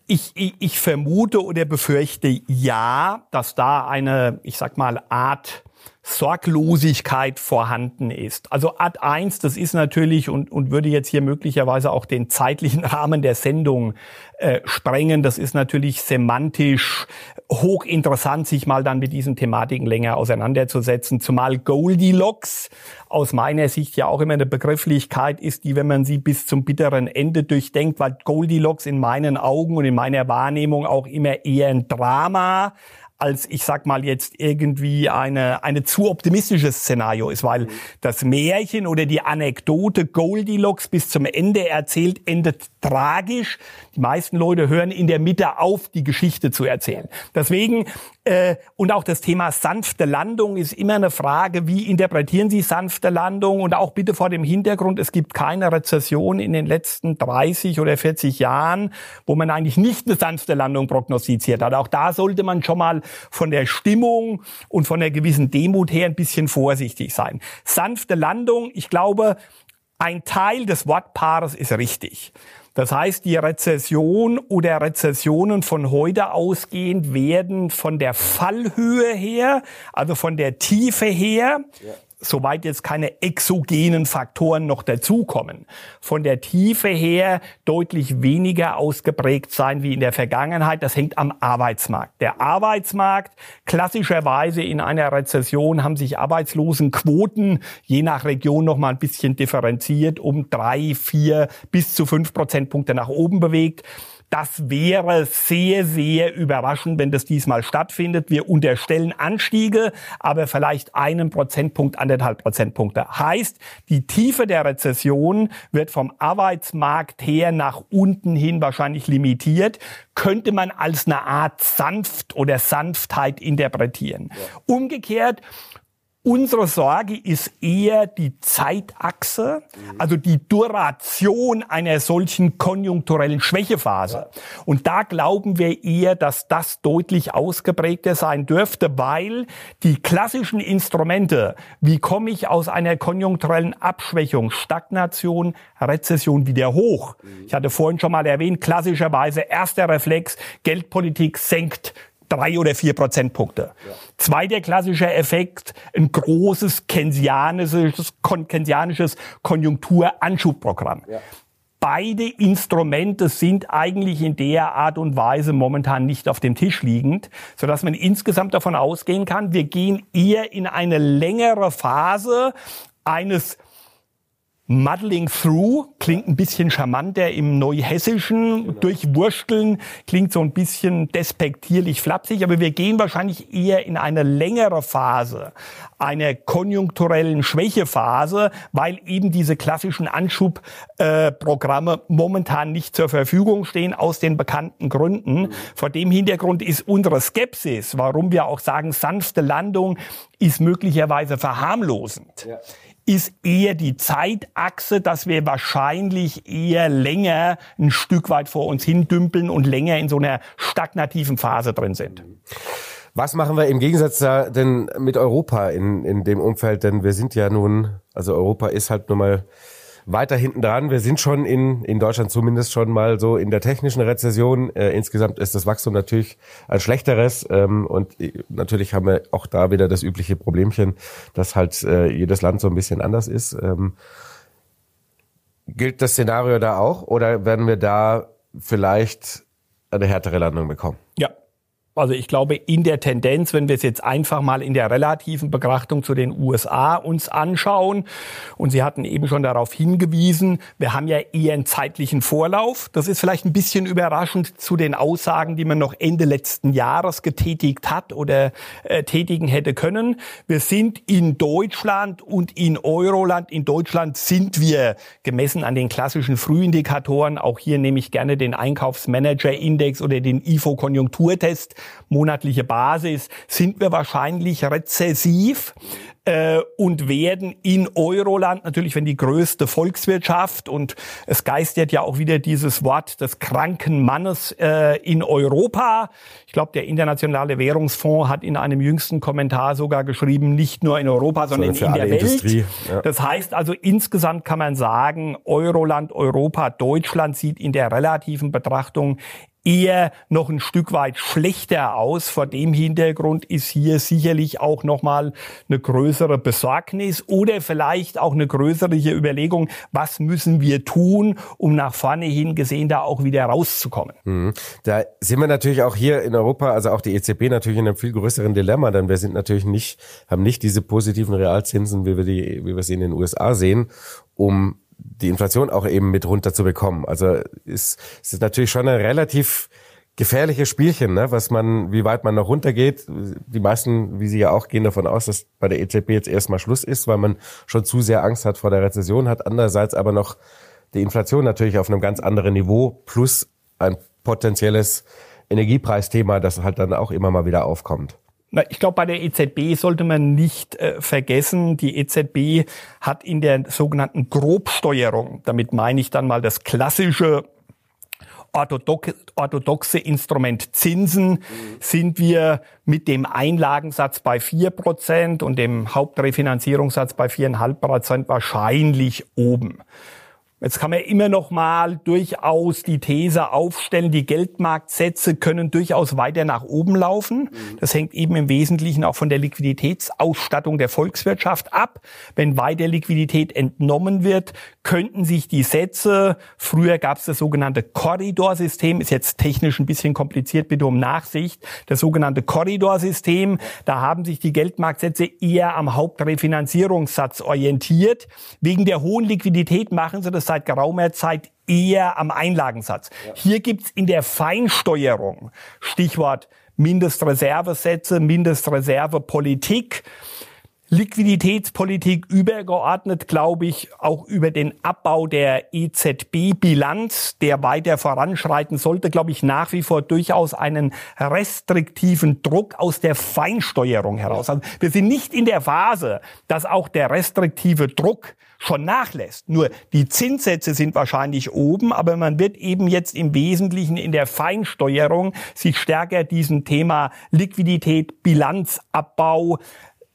Ich, ich, ich vermute oder befürchte ja, dass da eine, ich sag mal, Art Sorglosigkeit vorhanden ist. Also Ad 1, das ist natürlich und, und würde jetzt hier möglicherweise auch den zeitlichen Rahmen der Sendung äh, sprengen. Das ist natürlich semantisch hochinteressant, sich mal dann mit diesen Thematiken länger auseinanderzusetzen. Zumal Goldilocks aus meiner Sicht ja auch immer eine Begrifflichkeit ist, die, wenn man sie bis zum bitteren Ende durchdenkt, weil Goldilocks in meinen Augen und in meiner Wahrnehmung auch immer eher ein Drama als ich sag mal jetzt irgendwie eine eine zu optimistisches Szenario ist, weil das Märchen oder die Anekdote Goldilocks bis zum Ende erzählt endet tragisch. Die meisten Leute hören in der Mitte auf, die Geschichte zu erzählen. Deswegen äh, und auch das Thema sanfte Landung ist immer eine Frage, wie interpretieren Sie sanfte Landung? Und auch bitte vor dem Hintergrund, es gibt keine Rezession in den letzten 30 oder 40 Jahren, wo man eigentlich nicht eine sanfte Landung prognostiziert hat. Auch da sollte man schon mal von der Stimmung und von der gewissen Demut her ein bisschen vorsichtig sein. Sanfte Landung, ich glaube, ein Teil des Wortpaares ist richtig. Das heißt, die Rezession oder Rezessionen von heute ausgehend werden von der Fallhöhe her, also von der Tiefe her, ja soweit jetzt keine exogenen Faktoren noch dazukommen, von der Tiefe her deutlich weniger ausgeprägt sein wie in der Vergangenheit. Das hängt am Arbeitsmarkt. Der Arbeitsmarkt, klassischerweise in einer Rezession haben sich Arbeitslosenquoten je nach Region noch mal ein bisschen differenziert um drei, vier bis zu fünf Prozentpunkte nach oben bewegt. Das wäre sehr, sehr überraschend, wenn das diesmal stattfindet. Wir unterstellen Anstiege, aber vielleicht einen Prozentpunkt, anderthalb Prozentpunkte. Heißt, die Tiefe der Rezession wird vom Arbeitsmarkt her nach unten hin wahrscheinlich limitiert. Könnte man als eine Art Sanft oder Sanftheit interpretieren. Umgekehrt Unsere Sorge ist eher die Zeitachse, also die Duration einer solchen konjunkturellen Schwächephase. Und da glauben wir eher, dass das deutlich ausgeprägter sein dürfte, weil die klassischen Instrumente, wie komme ich aus einer konjunkturellen Abschwächung, Stagnation, Rezession wieder hoch? Ich hatte vorhin schon mal erwähnt, klassischerweise erster Reflex, Geldpolitik senkt drei oder vier Prozentpunkte. Ja. Zweiter klassischer Effekt, ein großes keynesianisches, keynesianisches Konjunkturanschubprogramm. Ja. Beide Instrumente sind eigentlich in der Art und Weise momentan nicht auf dem Tisch liegend, sodass man insgesamt davon ausgehen kann, wir gehen eher in eine längere Phase eines Muddling through klingt ein bisschen charmanter im Neuhessischen. Genau. Durchwursteln klingt so ein bisschen despektierlich flapsig, aber wir gehen wahrscheinlich eher in eine längere Phase, eine konjunkturellen Schwächephase, weil eben diese klassischen Anschubprogramme äh, momentan nicht zur Verfügung stehen, aus den bekannten Gründen. Mhm. Vor dem Hintergrund ist unsere Skepsis, warum wir auch sagen, sanfte Landung ist möglicherweise verharmlosend. Ja ist eher die Zeitachse, dass wir wahrscheinlich eher länger ein Stück weit vor uns hindümpeln und länger in so einer stagnativen Phase drin sind. Was machen wir im Gegensatz da denn mit Europa in, in dem Umfeld? Denn wir sind ja nun, also Europa ist halt nun mal weiter hinten dran. Wir sind schon in, in Deutschland zumindest schon mal so in der technischen Rezession. Äh, insgesamt ist das Wachstum natürlich ein schlechteres. Ähm, und natürlich haben wir auch da wieder das übliche Problemchen, dass halt äh, jedes Land so ein bisschen anders ist. Ähm, gilt das Szenario da auch oder werden wir da vielleicht eine härtere Landung bekommen? Ja, also ich glaube, in der Tendenz, wenn wir es jetzt einfach mal in der relativen Betrachtung zu den USA uns anschauen, und Sie hatten eben schon darauf hingewiesen, wir haben ja eher einen zeitlichen Vorlauf. Das ist vielleicht ein bisschen überraschend zu den Aussagen, die man noch Ende letzten Jahres getätigt hat oder äh, tätigen hätte können. Wir sind in Deutschland und in Euroland. In Deutschland sind wir gemessen an den klassischen Frühindikatoren, auch hier nehme ich gerne den Einkaufsmanager-Index oder den IFO-Konjunkturtest, monatliche Basis, sind wir wahrscheinlich rezessiv äh, und werden in Euroland natürlich, wenn die größte Volkswirtschaft und es geistert ja auch wieder dieses Wort des kranken Mannes äh, in Europa. Ich glaube, der Internationale Währungsfonds hat in einem jüngsten Kommentar sogar geschrieben, nicht nur in Europa, sondern in, in der Welt. Ja. Das heißt also, insgesamt kann man sagen, Euroland, Europa, Deutschland sieht in der relativen Betrachtung eher noch ein Stück weit schlechter aus. Vor dem Hintergrund ist hier sicherlich auch nochmal eine größere Besorgnis oder vielleicht auch eine größere Überlegung, was müssen wir tun, um nach vorne hin gesehen da auch wieder rauszukommen. Mhm. Da sind wir natürlich auch hier in Europa, also auch die EZB natürlich in einem viel größeren Dilemma, denn wir sind natürlich nicht, haben nicht diese positiven Realzinsen, wie wir die, wie wir sie in den USA sehen, um die Inflation auch eben mit runterzubekommen. Also ist, ist natürlich schon ein relativ gefährliches Spielchen, ne? was man, wie weit man noch runtergeht. Die meisten, wie Sie ja auch, gehen davon aus, dass bei der EZB jetzt erstmal Schluss ist, weil man schon zu sehr Angst hat vor der Rezession, hat andererseits aber noch die Inflation natürlich auf einem ganz anderen Niveau plus ein potenzielles Energiepreisthema, das halt dann auch immer mal wieder aufkommt. Ich glaube, bei der EZB sollte man nicht äh, vergessen, die EZB hat in der sogenannten Grobsteuerung, damit meine ich dann mal das klassische orthodoxe Instrument Zinsen, mhm. sind wir mit dem Einlagensatz bei vier Prozent und dem Hauptrefinanzierungssatz bei viereinhalb Prozent wahrscheinlich oben. Jetzt kann man immer noch mal durchaus die These aufstellen, die Geldmarktsätze können durchaus weiter nach oben laufen. Mhm. Das hängt eben im Wesentlichen auch von der Liquiditätsausstattung der Volkswirtschaft ab. Wenn weiter Liquidität entnommen wird, könnten sich die Sätze, früher gab es das sogenannte Korridorsystem, ist jetzt technisch ein bisschen kompliziert, bitte um Nachsicht, das sogenannte Korridorsystem, da haben sich die Geldmarktsätze eher am Hauptrefinanzierungssatz orientiert. Wegen der hohen Liquidität machen sie das seit geraumer Zeit eher am Einlagensatz. Ja. Hier gibt's in der Feinsteuerung, Stichwort Mindestreservesätze, Mindestreservepolitik, Liquiditätspolitik übergeordnet, glaube ich, auch über den Abbau der EZB-Bilanz, der weiter voranschreiten sollte, glaube ich, nach wie vor durchaus einen restriktiven Druck aus der Feinsteuerung heraus. Also wir sind nicht in der Phase, dass auch der restriktive Druck schon nachlässt. Nur die Zinssätze sind wahrscheinlich oben, aber man wird eben jetzt im Wesentlichen in der Feinsteuerung sich stärker diesem Thema Liquidität, Bilanzabbau,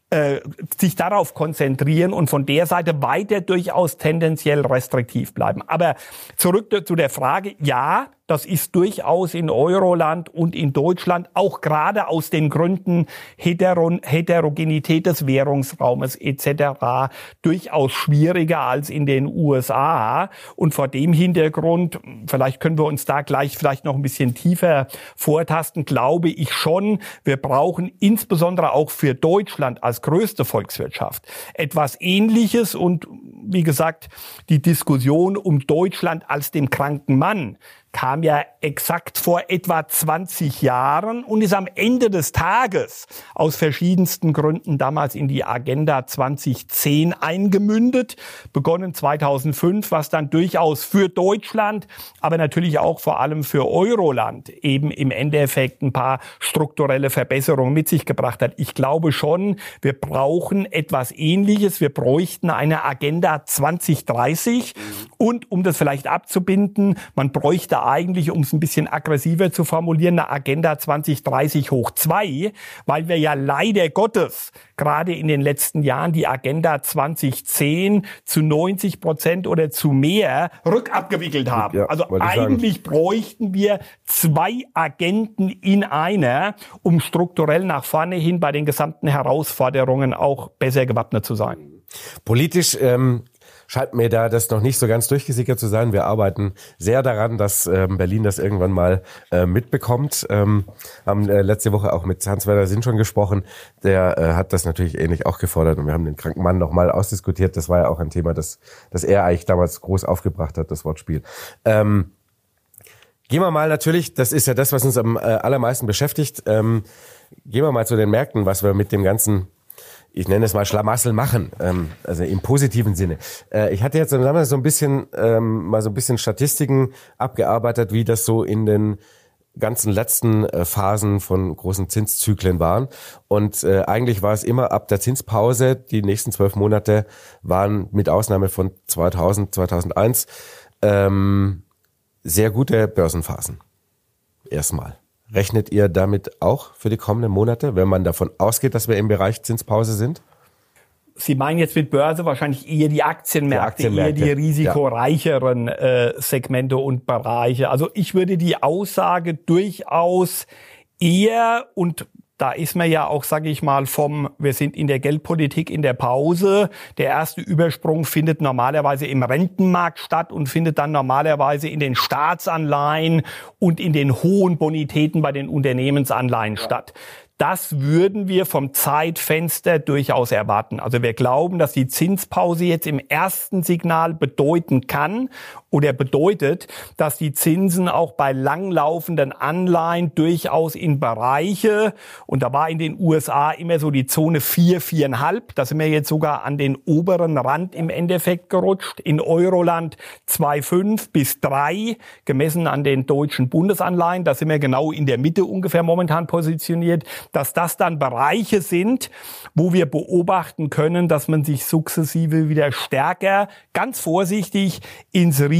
äh, sich darauf konzentrieren und von der Seite weiter durchaus tendenziell restriktiv bleiben. Aber zurück zu der Frage, ja, das ist durchaus in Euroland und in Deutschland auch gerade aus den Gründen Heteron Heterogenität des Währungsraumes etc. durchaus schwieriger als in den USA. Und vor dem Hintergrund, vielleicht können wir uns da gleich vielleicht noch ein bisschen tiefer vortasten, glaube ich schon, wir brauchen insbesondere auch für Deutschland als größte Volkswirtschaft etwas Ähnliches und wie gesagt, die Diskussion um Deutschland als dem kranken Mann kam ja exakt vor etwa 20 Jahren und ist am Ende des Tages aus verschiedensten Gründen damals in die Agenda 2010 eingemündet, begonnen 2005, was dann durchaus für Deutschland, aber natürlich auch vor allem für Euroland eben im Endeffekt ein paar strukturelle Verbesserungen mit sich gebracht hat. Ich glaube schon, wir brauchen etwas Ähnliches. Wir bräuchten eine Agenda 2030 und um das vielleicht abzubinden, man bräuchte eigentlich, um es ein bisschen aggressiver zu formulieren, eine Agenda 2030 hoch zwei, weil wir ja leider Gottes gerade in den letzten Jahren die Agenda 2010 zu 90 Prozent oder zu mehr rückabgewickelt haben. Ja, also eigentlich bräuchten wir zwei Agenten in einer, um strukturell nach vorne hin bei den gesamten Herausforderungen auch besser gewappnet zu sein. Politisch ähm, scheint mir da das noch nicht so ganz durchgesickert zu sein. Wir arbeiten sehr daran, dass ähm, Berlin das irgendwann mal äh, mitbekommt. Ähm, haben äh, letzte Woche auch mit Hans-Werner Sinn schon gesprochen. Der äh, hat das natürlich ähnlich auch gefordert und wir haben den kranken Mann nochmal ausdiskutiert. Das war ja auch ein Thema, das, das er eigentlich damals groß aufgebracht hat, das Wortspiel. Ähm, Gehen wir mal natürlich, das ist ja das, was uns am äh, allermeisten beschäftigt. Ähm, gehen wir mal zu den Märkten, was wir mit dem ganzen ich nenne es mal Schlamassel machen, ähm, also im positiven Sinne. Äh, ich hatte jetzt so ein bisschen ähm, mal so ein bisschen Statistiken abgearbeitet, wie das so in den ganzen letzten äh, Phasen von großen Zinszyklen waren. Und äh, eigentlich war es immer ab der Zinspause, die nächsten zwölf Monate waren mit Ausnahme von 2000, 2001 ähm, sehr gute Börsenphasen. Erstmal. Rechnet ihr damit auch für die kommenden Monate, wenn man davon ausgeht, dass wir im Bereich Zinspause sind? Sie meinen jetzt mit Börse wahrscheinlich eher die Aktienmärkte, die Aktienmärkte. eher die risikoreicheren äh, Segmente und Bereiche. Also ich würde die Aussage durchaus eher und da ist man ja auch, sage ich mal, vom, wir sind in der Geldpolitik in der Pause. Der erste Übersprung findet normalerweise im Rentenmarkt statt und findet dann normalerweise in den Staatsanleihen und in den hohen Bonitäten bei den Unternehmensanleihen ja. statt. Das würden wir vom Zeitfenster durchaus erwarten. Also wir glauben, dass die Zinspause jetzt im ersten Signal bedeuten kann oder bedeutet, dass die Zinsen auch bei langlaufenden Anleihen durchaus in Bereiche, und da war in den USA immer so die Zone 4, 4,5, da sind wir jetzt sogar an den oberen Rand im Endeffekt gerutscht, in Euroland 2,5 bis 3, gemessen an den deutschen Bundesanleihen, da sind wir genau in der Mitte ungefähr momentan positioniert, dass das dann Bereiche sind, wo wir beobachten können, dass man sich sukzessive wieder stärker, ganz vorsichtig ins Risiko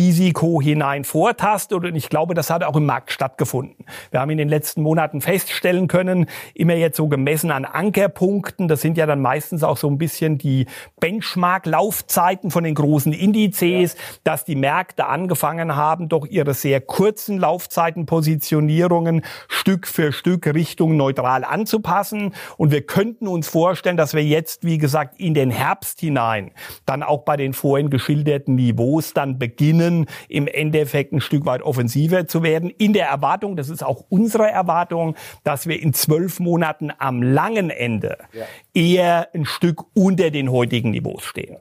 hinein vortastet. Und ich glaube, das hat auch im Markt stattgefunden. Wir haben in den letzten Monaten feststellen können, immer jetzt so gemessen an Ankerpunkten, das sind ja dann meistens auch so ein bisschen die Benchmark-Laufzeiten von den großen Indizes, ja. dass die Märkte angefangen haben, doch ihre sehr kurzen Laufzeitenpositionierungen Stück für Stück Richtung neutral anzupassen. Und wir könnten uns vorstellen, dass wir jetzt, wie gesagt, in den Herbst hinein dann auch bei den vorhin geschilderten Niveaus dann beginnen, beginnen, im Endeffekt ein Stück weit offensiver zu werden. In der Erwartung, das ist auch unsere Erwartung, dass wir in zwölf Monaten am langen Ende ja. eher ein Stück unter den heutigen Niveaus stehen.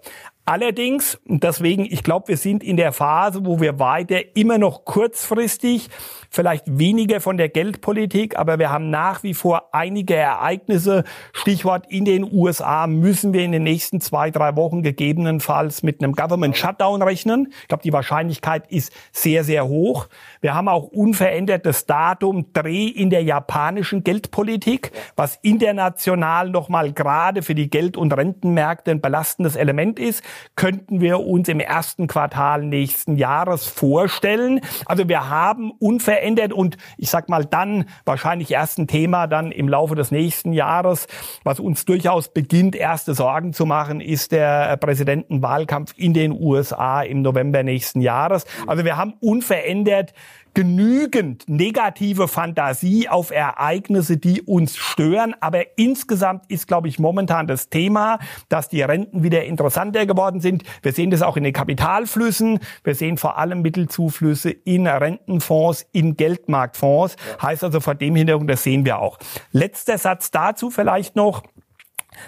Allerdings, deswegen, ich glaube, wir sind in der Phase, wo wir weiter immer noch kurzfristig vielleicht weniger von der Geldpolitik, aber wir haben nach wie vor einige Ereignisse. Stichwort in den USA müssen wir in den nächsten zwei, drei Wochen gegebenenfalls mit einem Government Shutdown rechnen. Ich glaube, die Wahrscheinlichkeit ist sehr, sehr hoch. Wir haben auch unverändertes Datum Dreh in der japanischen Geldpolitik, was international nochmal gerade für die Geld- und Rentenmärkte ein belastendes Element ist, könnten wir uns im ersten Quartal nächsten Jahres vorstellen. Also wir haben unverändert verändert und ich sag mal dann wahrscheinlich erst ein Thema dann im Laufe des nächsten Jahres, was uns durchaus beginnt, erste Sorgen zu machen, ist der Präsidentenwahlkampf in den USA im November nächsten Jahres. Also wir haben unverändert genügend negative Fantasie auf Ereignisse, die uns stören. Aber insgesamt ist, glaube ich, momentan das Thema, dass die Renten wieder interessanter geworden sind. Wir sehen das auch in den Kapitalflüssen. Wir sehen vor allem Mittelzuflüsse in Rentenfonds, in Geldmarktfonds. Ja. Heißt also vor dem Hintergrund, das sehen wir auch. Letzter Satz dazu vielleicht noch.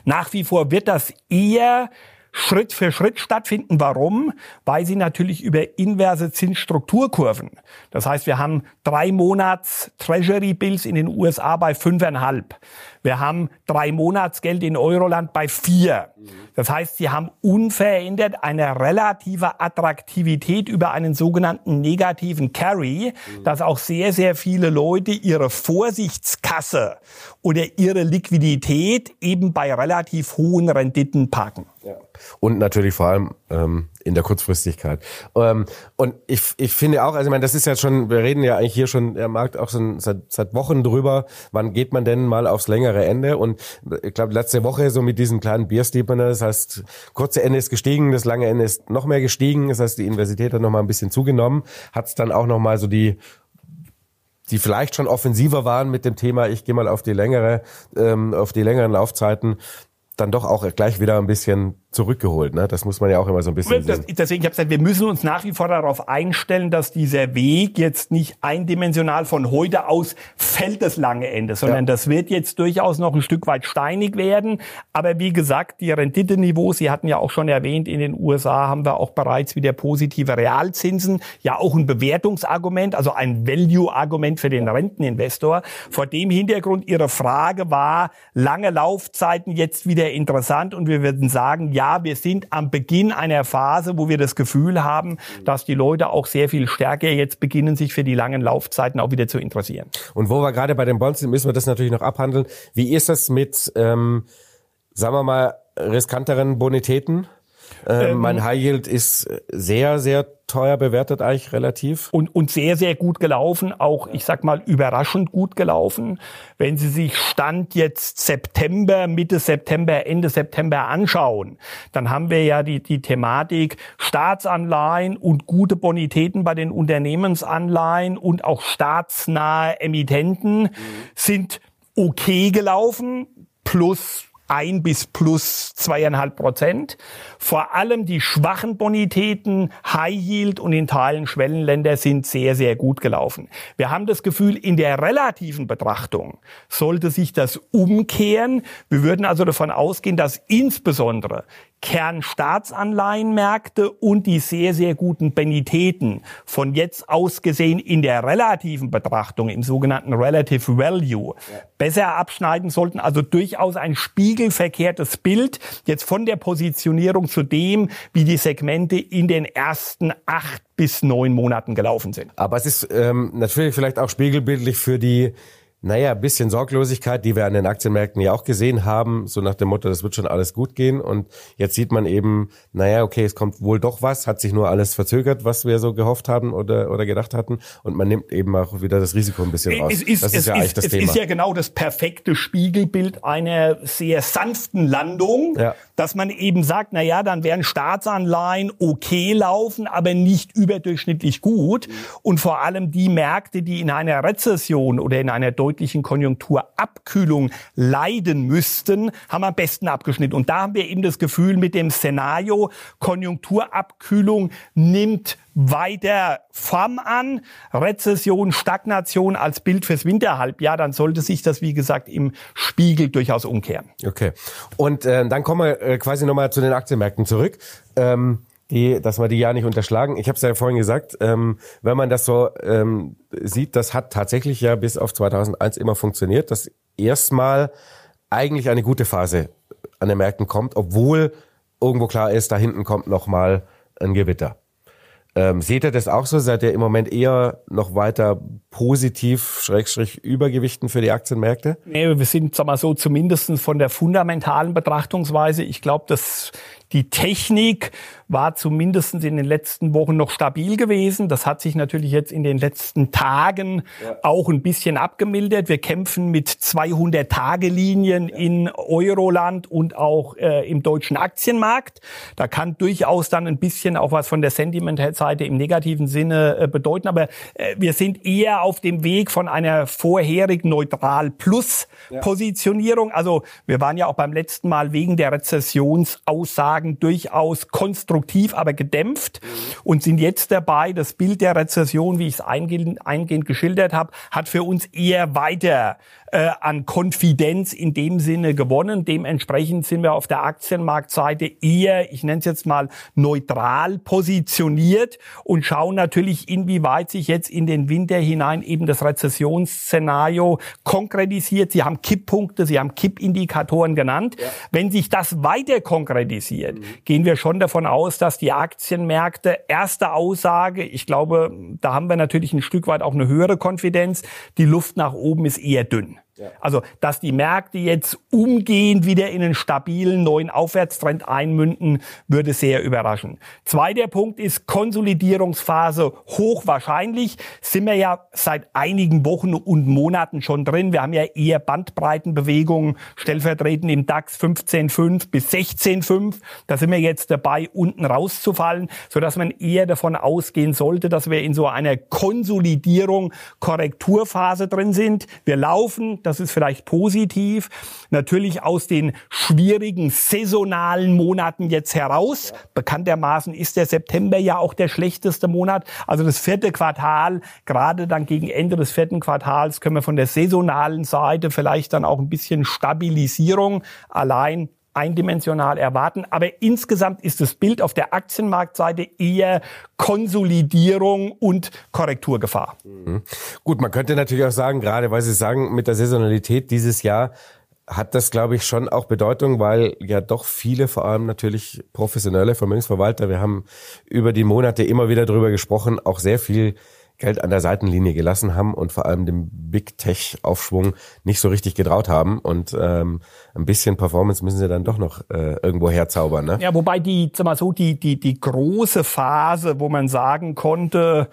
Nach wie vor wird das eher Schritt für Schritt stattfinden. Warum? Weil sie natürlich über inverse Zinsstrukturkurven. Das heißt, wir haben drei Monats Treasury Bills in den USA bei fünfeinhalb. Wir haben drei Monatsgeld in Euroland bei vier. Das heißt, sie haben unverändert eine relative Attraktivität über einen sogenannten negativen Carry, dass auch sehr, sehr viele Leute ihre Vorsichtskasse oder ihre Liquidität eben bei relativ hohen Renditen parken. Ja. Und natürlich vor allem ähm, in der Kurzfristigkeit. Ähm, und ich, ich finde auch, also ich meine, das ist ja schon, wir reden ja eigentlich hier schon, der Markt auch schon seit, seit Wochen drüber, wann geht man denn mal aufs längere Ende? Und ich glaube, letzte Woche so mit diesen kleinen Biersteepener, das heißt, kurze Ende ist gestiegen, das lange Ende ist noch mehr gestiegen, das heißt, die Universität hat noch mal ein bisschen zugenommen, hat es dann auch noch mal so die die vielleicht schon offensiver waren mit dem Thema, ich gehe mal auf die längere, ähm, auf die längeren Laufzeiten, dann doch auch gleich wieder ein bisschen zurückgeholt. Ne? Das muss man ja auch immer so ein bisschen das, sehen. Deswegen, ich habe gesagt, wir müssen uns nach wie vor darauf einstellen, dass dieser Weg jetzt nicht eindimensional von heute aus fällt das lange Ende, sondern ja. das wird jetzt durchaus noch ein Stück weit steinig werden. Aber wie gesagt, die Renditeniveaus, Sie hatten ja auch schon erwähnt, in den USA haben wir auch bereits wieder positive Realzinsen, ja auch ein Bewertungsargument, also ein Value-Argument für den Renteninvestor. Vor dem Hintergrund Ihre Frage war, lange Laufzeiten jetzt wieder interessant und wir würden sagen, ja, wir sind am Beginn einer Phase, wo wir das Gefühl haben, dass die Leute auch sehr viel stärker jetzt beginnen, sich für die langen Laufzeiten auch wieder zu interessieren. Und wo wir gerade bei den Bonds sind, müssen wir das natürlich noch abhandeln. Wie ist das mit, ähm, sagen wir mal, riskanteren Bonitäten? Ähm, ähm, mein High Yield ist sehr, sehr teuer bewertet eigentlich relativ. Und, und sehr, sehr gut gelaufen, auch ich sag mal überraschend gut gelaufen. Wenn Sie sich Stand jetzt September, Mitte September, Ende September anschauen, dann haben wir ja die, die Thematik Staatsanleihen und gute Bonitäten bei den Unternehmensanleihen und auch staatsnahe Emittenten mhm. sind okay gelaufen, plus ein bis plus zweieinhalb Prozent. Vor allem die schwachen Bonitäten, High Yield und in Teilen Schwellenländer sind sehr, sehr gut gelaufen. Wir haben das Gefühl, in der relativen Betrachtung sollte sich das umkehren. Wir würden also davon ausgehen, dass insbesondere Kernstaatsanleihenmärkte und die sehr, sehr guten Benitäten von jetzt aus gesehen in der relativen Betrachtung, im sogenannten Relative Value, ja. besser abschneiden sollten. Also durchaus ein spiegelverkehrtes Bild jetzt von der Positionierung zu dem, wie die Segmente in den ersten acht bis neun Monaten gelaufen sind. Aber es ist ähm, natürlich vielleicht auch spiegelbildlich für die naja, bisschen Sorglosigkeit, die wir an den Aktienmärkten ja auch gesehen haben, so nach dem Motto, das wird schon alles gut gehen. Und jetzt sieht man eben, naja, okay, es kommt wohl doch was, hat sich nur alles verzögert, was wir so gehofft haben oder, oder gedacht hatten. Und man nimmt eben auch wieder das Risiko ein bisschen raus. Es ist, das ist ja ist, eigentlich das es Thema. Es ist ja genau das perfekte Spiegelbild einer sehr sanften Landung, ja. dass man eben sagt, na ja, dann werden Staatsanleihen okay laufen, aber nicht überdurchschnittlich gut. Und vor allem die Märkte, die in einer Rezession oder in einer deutlichen Konjunkturabkühlung leiden müssten, haben am besten abgeschnitten. Und da haben wir eben das Gefühl mit dem Szenario, Konjunkturabkühlung nimmt weiter Form an, Rezession, Stagnation als Bild fürs Winterhalbjahr, dann sollte sich das, wie gesagt, im Spiegel durchaus umkehren. Okay. Und äh, dann kommen wir äh, quasi nochmal zu den Aktienmärkten zurück. Ähm die, dass wir die ja nicht unterschlagen. Ich habe es ja vorhin gesagt, ähm, wenn man das so ähm, sieht, das hat tatsächlich ja bis auf 2001 immer funktioniert, dass erstmal eigentlich eine gute Phase an den Märkten kommt, obwohl irgendwo klar ist, da hinten kommt noch mal ein Gewitter. Ähm, seht ihr das auch so? Seid ihr im Moment eher noch weiter positiv, Schrägstrich, übergewichten für die Aktienmärkte? Nee, wir sind, sag mal so, zumindest von der fundamentalen Betrachtungsweise. Ich glaube, dass Die Technik war zumindest in den letzten Wochen noch stabil gewesen. Das hat sich natürlich jetzt in den letzten Tagen ja. auch ein bisschen abgemildert. Wir kämpfen mit 200-Tage-Linien ja. in Euroland und auch äh, im deutschen Aktienmarkt. Da kann durchaus dann ein bisschen auch was von der Sentiment-Seite im negativen Sinne äh, bedeuten. Aber äh, wir sind eher auf dem Weg von einer vorherig neutral plus Positionierung. Also wir waren ja auch beim letzten Mal wegen der Rezessionsaussagen durchaus konstruktiv, aber gedämpft und sind jetzt dabei, das Bild der Rezession, wie ich es eingehend, eingehend geschildert habe, hat für uns eher weiter äh, an Konfidenz in dem Sinne gewonnen. Dementsprechend sind wir auf der Aktienmarktseite eher, ich nenne es jetzt mal, neutral positioniert und schauen natürlich, inwieweit sich jetzt in den Winter hinein eben das Rezessionsszenario konkretisiert. Sie haben Kipppunkte, Sie haben Kippindikatoren genannt. Ja. Wenn sich das weiter konkretisiert, mhm. gehen wir schon davon aus, dass die Aktienmärkte erste Aussage, ich glaube, da haben wir natürlich ein Stück weit auch eine höhere Konfidenz, die Luft nach oben ist eher dünn. Also, dass die Märkte jetzt umgehend wieder in einen stabilen neuen Aufwärtstrend einmünden, würde sehr überraschen. Zweiter Punkt ist Konsolidierungsphase hochwahrscheinlich. Sind wir ja seit einigen Wochen und Monaten schon drin. Wir haben ja eher Bandbreitenbewegungen, stellvertretend im DAX 15,5 bis 16,5. Da sind wir jetzt dabei, unten rauszufallen, sodass man eher davon ausgehen sollte, dass wir in so einer Konsolidierung, Korrekturphase drin sind. Wir laufen, das ist vielleicht positiv, natürlich aus den schwierigen saisonalen Monaten jetzt heraus. Bekanntermaßen ist der September ja auch der schlechteste Monat. Also das vierte Quartal, gerade dann gegen Ende des vierten Quartals, können wir von der saisonalen Seite vielleicht dann auch ein bisschen Stabilisierung allein eindimensional erwarten. Aber insgesamt ist das Bild auf der Aktienmarktseite eher Konsolidierung und Korrekturgefahr. Mhm. Gut, man könnte natürlich auch sagen, gerade weil Sie sagen, mit der Saisonalität dieses Jahr hat das, glaube ich, schon auch Bedeutung, weil ja doch viele, vor allem natürlich professionelle Vermögensverwalter, wir haben über die Monate immer wieder drüber gesprochen, auch sehr viel Geld an der Seitenlinie gelassen haben und vor allem dem Big Tech Aufschwung nicht so richtig getraut haben und ähm, ein bisschen Performance müssen sie dann doch noch äh, irgendwo herzaubern. Ne? Ja, wobei die, sag mal so, die die die große Phase, wo man sagen konnte,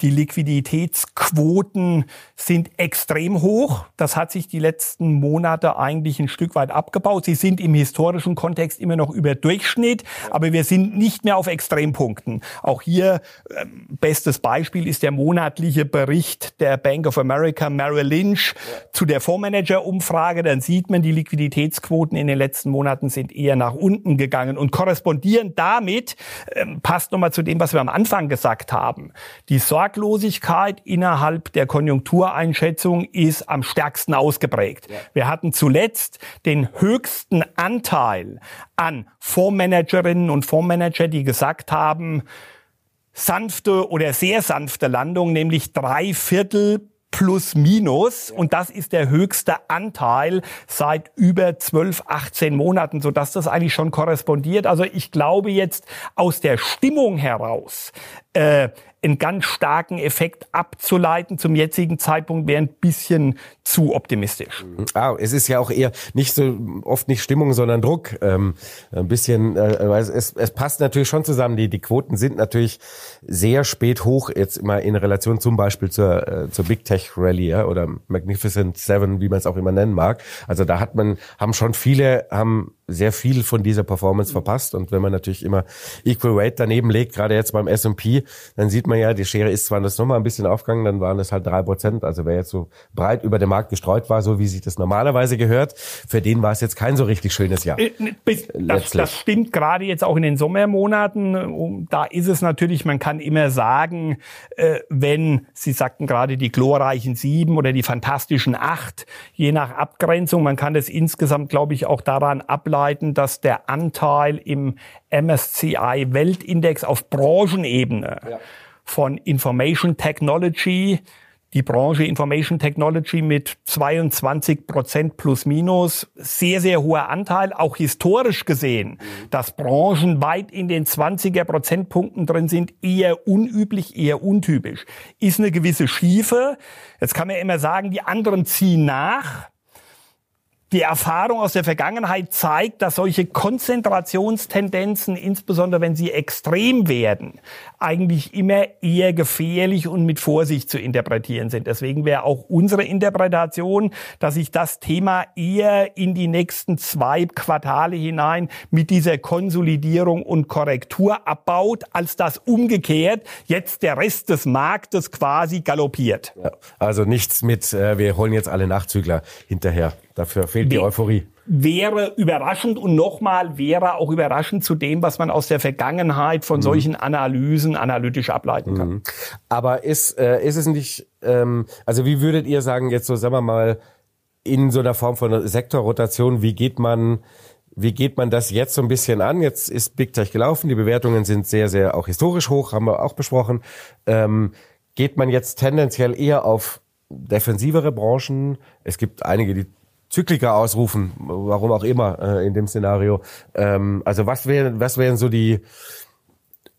die Liquiditätsquoten sind extrem hoch. Das hat sich die letzten Monate eigentlich ein Stück weit abgebaut. Sie sind im historischen Kontext immer noch über Durchschnitt, aber wir sind nicht mehr auf Extrempunkten. Auch hier ähm, bestes Beispiel ist der monatliche Bericht der Bank of America Merrill Lynch zu der Fondsmanager-Umfrage. Dann sieht man, die Liquiditätsquoten in den letzten Monaten sind eher nach unten gegangen und korrespondieren damit, ähm, passt nochmal zu dem, was wir am Anfang gesagt haben. Die Sorglosigkeit innerhalb der Konjunktureinschätzung ist am stärksten ausgeprägt. Ja. Wir hatten zuletzt den höchsten Anteil an Fondsmanagerinnen und Fondsmanager, die gesagt haben, sanfte oder sehr sanfte Landung, nämlich drei Viertel plus minus und das ist der höchste Anteil seit über 12, 18 Monaten, so dass das eigentlich schon korrespondiert. Also ich glaube jetzt aus der Stimmung heraus äh, einen ganz starken Effekt abzuleiten zum jetzigen Zeitpunkt wäre ein bisschen zu optimistisch. Mhm. Ah, es ist ja auch eher nicht so oft nicht Stimmung, sondern Druck. Ähm, ein bisschen, äh, es, es passt natürlich schon zusammen. Die, die Quoten sind natürlich sehr spät hoch, jetzt immer in Relation zum Beispiel zur, äh, zur Big Tech Rally ja, oder Magnificent Seven, wie man es auch immer nennen mag. Also da hat man, haben schon viele, haben sehr viel von dieser Performance verpasst. Und wenn man natürlich immer Equal Weight daneben legt, gerade jetzt beim S&P, dann sieht man ja, die Schere ist zwar das nochmal ein bisschen aufgegangen, dann waren das halt drei Prozent. Also wer jetzt so breit über den Markt gestreut war, so wie sich das normalerweise gehört, für den war es jetzt kein so richtig schönes Jahr. Äh, das, das stimmt gerade jetzt auch in den Sommermonaten. Da ist es natürlich, man kann immer sagen, äh, wenn, Sie sagten gerade die glorreichen sieben oder die fantastischen acht, je nach Abgrenzung, man kann das insgesamt, glaube ich, auch daran ableiten, dass der Anteil im MSCI Weltindex auf Branchenebene ja von Information Technology, die Branche Information Technology mit 22 Prozent plus minus, sehr, sehr hoher Anteil, auch historisch gesehen, dass Branchen weit in den 20er Prozentpunkten drin sind, eher unüblich, eher untypisch. Ist eine gewisse Schiefe. Jetzt kann man immer sagen, die anderen ziehen nach. Die Erfahrung aus der Vergangenheit zeigt, dass solche Konzentrationstendenzen, insbesondere wenn sie extrem werden, eigentlich immer eher gefährlich und mit Vorsicht zu interpretieren sind. Deswegen wäre auch unsere Interpretation, dass sich das Thema eher in die nächsten zwei Quartale hinein mit dieser Konsolidierung und Korrektur abbaut, als dass umgekehrt jetzt der Rest des Marktes quasi galoppiert. Ja, also nichts mit, äh, wir holen jetzt alle Nachzügler hinterher. Dafür fehlt die Euphorie. Wäre überraschend und nochmal wäre auch überraschend zu dem, was man aus der Vergangenheit von mhm. solchen Analysen analytisch ableiten kann. Mhm. Aber ist, äh, ist es nicht, ähm, also wie würdet ihr sagen, jetzt so, sagen wir mal, in so einer Form von Sektorrotation, wie geht man, wie geht man das jetzt so ein bisschen an? Jetzt ist Big Tech gelaufen, die Bewertungen sind sehr, sehr auch historisch hoch, haben wir auch besprochen. Ähm, geht man jetzt tendenziell eher auf defensivere Branchen? Es gibt einige, die Zykliker ausrufen, warum auch immer äh, in dem Szenario. Ähm, also was wären, was wären so die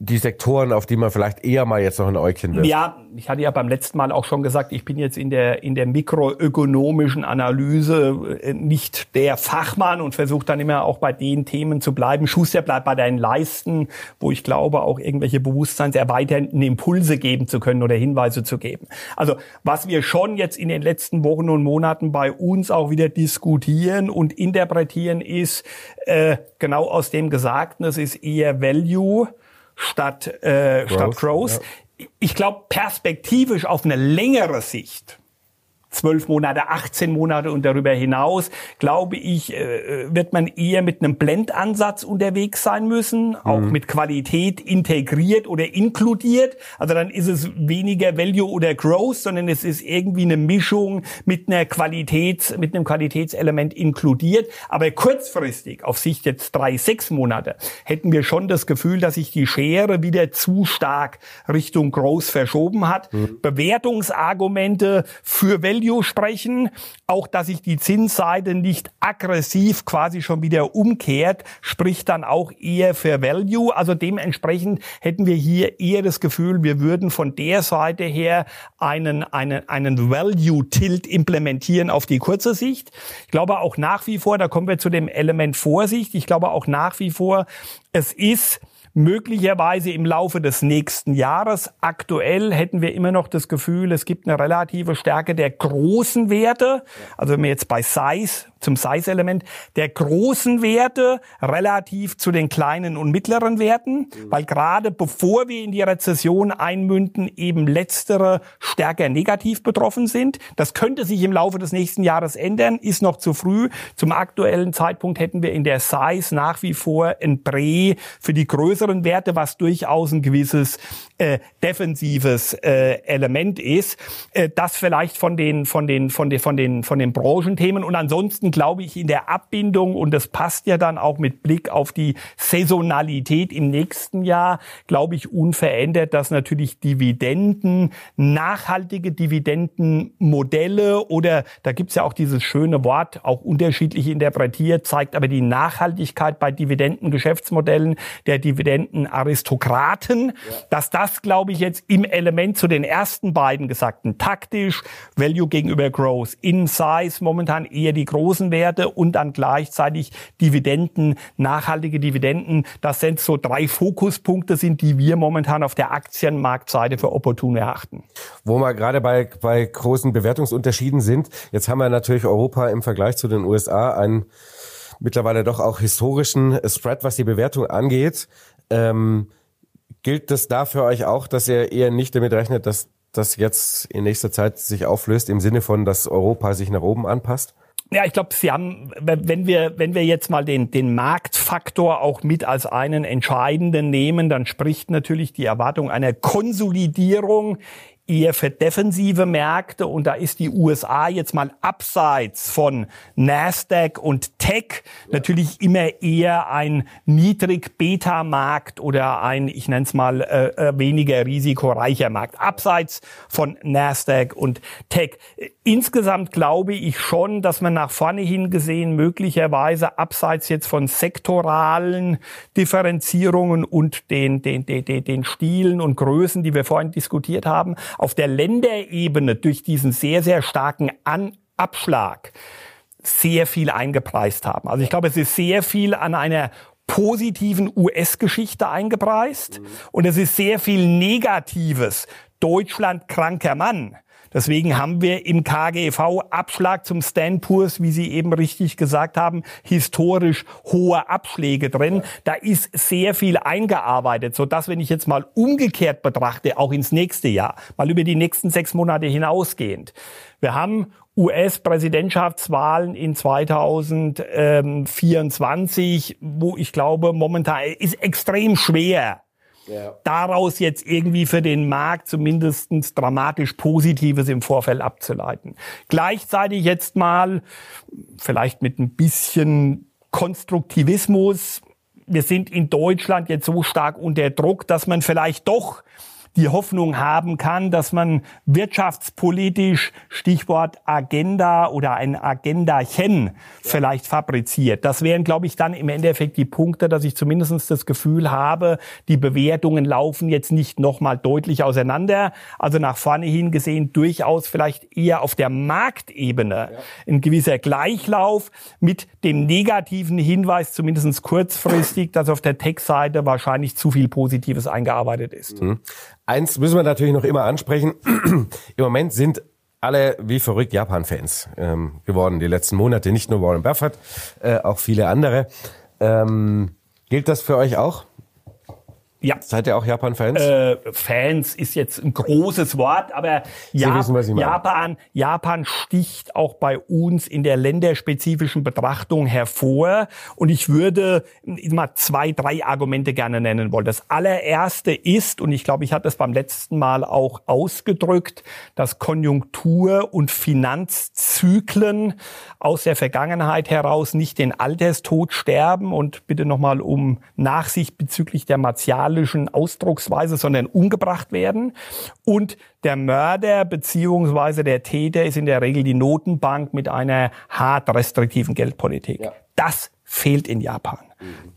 die Sektoren, auf die man vielleicht eher mal jetzt noch ein Äugchen wirft? Ja, ich hatte ja beim letzten Mal auch schon gesagt, ich bin jetzt in der, in der mikroökonomischen Analyse äh, nicht der Fachmann und versuche dann immer auch bei den Themen zu bleiben. Schuster bleibt bei deinen Leisten, wo ich glaube, auch irgendwelche bewusstseinserweiternden Impulse geben zu können oder Hinweise zu geben. Also was wir schon jetzt in den letzten Wochen und Monaten bei uns auch wieder diskutieren und interpretieren ist, äh, genau aus dem Gesagten, es ist eher Value statt, äh, Growth, statt Growth. Ja. Ich glaube, perspektivisch auf eine längere Sicht zwölf Monate, 18 Monate und darüber hinaus, glaube ich, äh, wird man eher mit einem Blendansatz unterwegs sein müssen, auch mhm. mit Qualität integriert oder inkludiert. Also dann ist es weniger Value oder Growth, sondern es ist irgendwie eine Mischung mit einer Qualitäts, mit einem Qualitätselement inkludiert. Aber kurzfristig, auf Sicht jetzt drei, sechs Monate, hätten wir schon das Gefühl, dass sich die Schere wieder zu stark Richtung Growth verschoben hat. Mhm. Bewertungsargumente für Value Value sprechen, auch dass sich die Zinsseite nicht aggressiv quasi schon wieder umkehrt, spricht dann auch eher für Value. Also dementsprechend hätten wir hier eher das Gefühl, wir würden von der Seite her einen, einen, einen Value-Tilt implementieren auf die kurze Sicht. Ich glaube auch nach wie vor, da kommen wir zu dem Element Vorsicht, ich glaube auch nach wie vor, es ist möglicherweise im Laufe des nächsten Jahres. Aktuell hätten wir immer noch das Gefühl, es gibt eine relative Stärke der großen Werte. Also wenn wir jetzt bei Size zum Size-Element der großen Werte relativ zu den kleinen und mittleren Werten, weil gerade bevor wir in die Rezession einmünden, eben letztere stärker negativ betroffen sind. Das könnte sich im Laufe des nächsten Jahres ändern, ist noch zu früh. Zum aktuellen Zeitpunkt hätten wir in der Size nach wie vor ein Prä für die größeren Werte, was durchaus ein gewisses äh, defensives äh, Element ist. Äh, das vielleicht von den von den von den von den von den Branchenthemen und ansonsten glaube ich, in der Abbindung, und das passt ja dann auch mit Blick auf die Saisonalität im nächsten Jahr, glaube ich, unverändert, dass natürlich Dividenden, nachhaltige Dividendenmodelle oder da gibt's ja auch dieses schöne Wort, auch unterschiedlich interpretiert, zeigt aber die Nachhaltigkeit bei Dividendengeschäftsmodellen der Dividendenaristokraten, ja. dass das, glaube ich, jetzt im Element zu den ersten beiden gesagten, taktisch, Value gegenüber Growth, in Size momentan eher die großen Börsenwerte und dann gleichzeitig Dividenden, nachhaltige Dividenden. Das sind so drei Fokuspunkte sind, die wir momentan auf der Aktienmarktseite für opportun erachten. Wo wir gerade bei, bei großen Bewertungsunterschieden sind, jetzt haben wir natürlich Europa im Vergleich zu den USA einen mittlerweile doch auch historischen Spread, was die Bewertung angeht. Ähm, gilt das da für euch auch, dass ihr eher nicht damit rechnet, dass das jetzt in nächster Zeit sich auflöst, im Sinne von, dass Europa sich nach oben anpasst? Ja, ich glaube, Sie haben, wenn wir, wenn wir jetzt mal den, den Marktfaktor auch mit als einen entscheidenden nehmen, dann spricht natürlich die Erwartung einer Konsolidierung eher für defensive Märkte und da ist die USA jetzt mal abseits von Nasdaq und Tech natürlich immer eher ein Niedrig-Beta-Markt oder ein, ich nenne es mal, äh, äh, weniger risikoreicher Markt. Abseits von Nasdaq und Tech. Insgesamt glaube ich schon, dass man nach vorne hin gesehen möglicherweise abseits jetzt von sektoralen Differenzierungen und den, den, den, den Stilen und Größen, die wir vorhin diskutiert haben, auf der Länderebene durch diesen sehr, sehr starken An Abschlag sehr viel eingepreist haben. Also ich glaube, es ist sehr viel an einer positiven US-Geschichte eingepreist mhm. und es ist sehr viel Negatives. Deutschland kranker Mann. Deswegen haben wir im KGV Abschlag zum Standpurs, wie Sie eben richtig gesagt haben, historisch hohe Abschläge drin. Da ist sehr viel eingearbeitet, so dass wenn ich jetzt mal umgekehrt betrachte, auch ins nächste Jahr, mal über die nächsten sechs Monate hinausgehend. Wir haben US-Präsidentschaftswahlen in 2024, wo ich glaube, momentan ist extrem schwer, ja. daraus jetzt irgendwie für den Markt zumindest dramatisch Positives im Vorfeld abzuleiten. Gleichzeitig jetzt mal, vielleicht mit ein bisschen Konstruktivismus, wir sind in Deutschland jetzt so stark unter Druck, dass man vielleicht doch die Hoffnung haben kann, dass man wirtschaftspolitisch Stichwort Agenda oder ein Agendachen vielleicht fabriziert. Das wären, glaube ich, dann im Endeffekt die Punkte, dass ich zumindest das Gefühl habe, die Bewertungen laufen jetzt nicht nochmal deutlich auseinander. Also nach vorne hin gesehen durchaus vielleicht eher auf der Marktebene ja. ein gewisser Gleichlauf mit dem negativen Hinweis, zumindest kurzfristig, dass auf der Tech-Seite wahrscheinlich zu viel Positives eingearbeitet ist. Mhm. Eins müssen wir natürlich noch immer ansprechen. Im Moment sind alle wie verrückt Japan-Fans ähm, geworden die letzten Monate. Nicht nur Warren Buffett, äh, auch viele andere. Ähm, gilt das für euch auch? Ja. Seid ihr auch Japan-Fans? Äh, Fans ist jetzt ein großes Wort, aber ja, wissen, Japan, Japan sticht auch bei uns in der länderspezifischen Betrachtung hervor. Und ich würde mal zwei, drei Argumente gerne nennen wollen. Das allererste ist, und ich glaube, ich hatte es beim letzten Mal auch ausgedrückt, dass Konjunktur- und Finanzzyklen aus der Vergangenheit heraus nicht den Alterstod sterben. Und bitte nochmal um Nachsicht bezüglich der Martial moralischen Ausdrucksweise, sondern umgebracht werden. Und der Mörder beziehungsweise der Täter ist in der Regel die Notenbank mit einer hart restriktiven Geldpolitik. Ja. Das fehlt in Japan.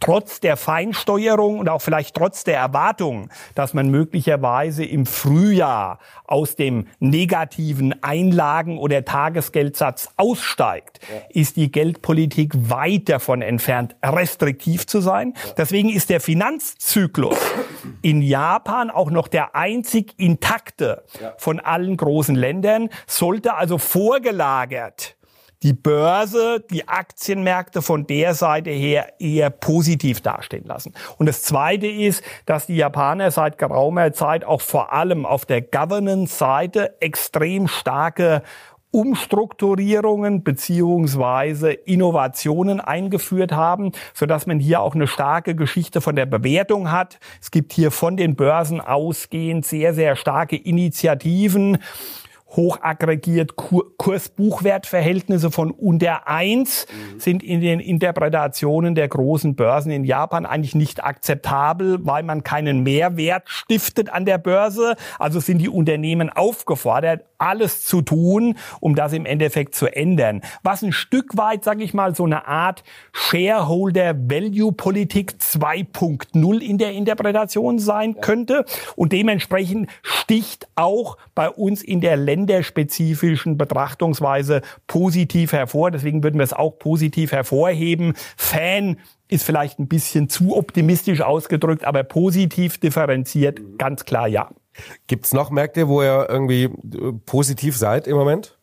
Trotz der Feinsteuerung und auch vielleicht trotz der Erwartung, dass man möglicherweise im Frühjahr aus dem negativen Einlagen- oder Tagesgeldsatz aussteigt, ist die Geldpolitik weit davon entfernt, restriktiv zu sein. Deswegen ist der Finanzzyklus in Japan auch noch der einzig intakte von allen großen Ländern, sollte also vorgelagert die Börse, die Aktienmärkte von der Seite her eher positiv dastehen lassen. Und das Zweite ist, dass die Japaner seit geraumer Zeit auch vor allem auf der Governance-Seite extrem starke Umstrukturierungen beziehungsweise Innovationen eingeführt haben, so dass man hier auch eine starke Geschichte von der Bewertung hat. Es gibt hier von den Börsen ausgehend sehr, sehr starke Initiativen, hochaggregiert Kurs-Buchwert-Verhältnisse von unter eins mhm. sind in den Interpretationen der großen Börsen in Japan eigentlich nicht akzeptabel, weil man keinen Mehrwert stiftet an der Börse. Also sind die Unternehmen aufgefordert, alles zu tun, um das im Endeffekt zu ändern. Was ein Stück weit, sage ich mal, so eine Art Shareholder-Value-Politik 2.0 in der Interpretation sein könnte. Und dementsprechend sticht auch bei uns in der Länder länderspezifischen Betrachtungsweise positiv hervor. Deswegen würden wir es auch positiv hervorheben. Fan ist vielleicht ein bisschen zu optimistisch ausgedrückt, aber positiv differenziert, ganz klar ja. Gibt es noch Märkte, wo ihr irgendwie äh, positiv seid im Moment?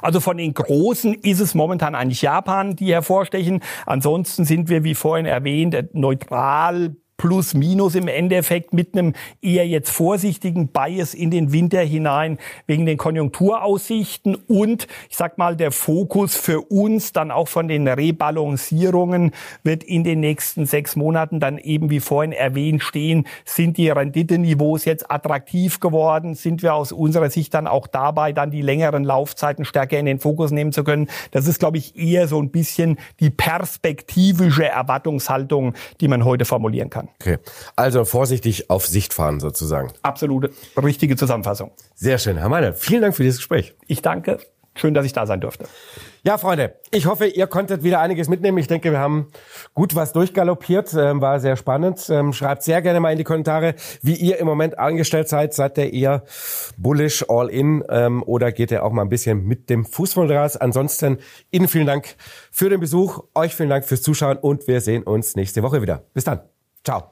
Also von den Großen ist es momentan eigentlich Japan, die hervorstechen. Ansonsten sind wir, wie vorhin erwähnt, neutral plus minus im Endeffekt mit einem eher jetzt vorsichtigen Bias in den Winter hinein wegen den Konjunkturaussichten und ich sag mal der Fokus für uns dann auch von den Rebalancierungen wird in den nächsten sechs Monaten dann eben wie vorhin erwähnt stehen, sind die Renditeniveaus jetzt attraktiv geworden, sind wir aus unserer Sicht dann auch dabei dann die längeren Laufzeiten stärker in den Fokus nehmen zu können. Das ist glaube ich eher so ein bisschen die perspektivische Erwartungshaltung, die man heute formulieren kann kann. Okay. Also vorsichtig auf Sicht fahren sozusagen. Absolute richtige Zusammenfassung. Sehr schön. Herr Meiner, vielen Dank für dieses Gespräch. Ich danke. schön, dass ich da sein durfte. Ja, Freunde, ich hoffe, ihr konntet wieder einiges mitnehmen. Ich denke, wir haben gut was durchgaloppiert, ähm, war sehr spannend. Ähm, schreibt sehr gerne mal in die Kommentare, wie ihr im Moment angestellt seid. Seid ihr eher bullish, all in ähm, oder geht ihr auch mal ein bisschen mit dem Fußballgras? Ansonsten Ihnen vielen Dank für den Besuch, euch vielen Dank fürs Zuschauen und wir sehen uns nächste Woche wieder. Bis dann. Ciao.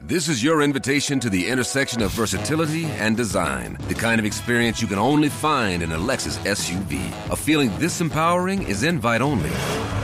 This is your invitation to the intersection of versatility and design. The kind of experience you can only find in a Lexus SUV. A feeling this empowering is invite only.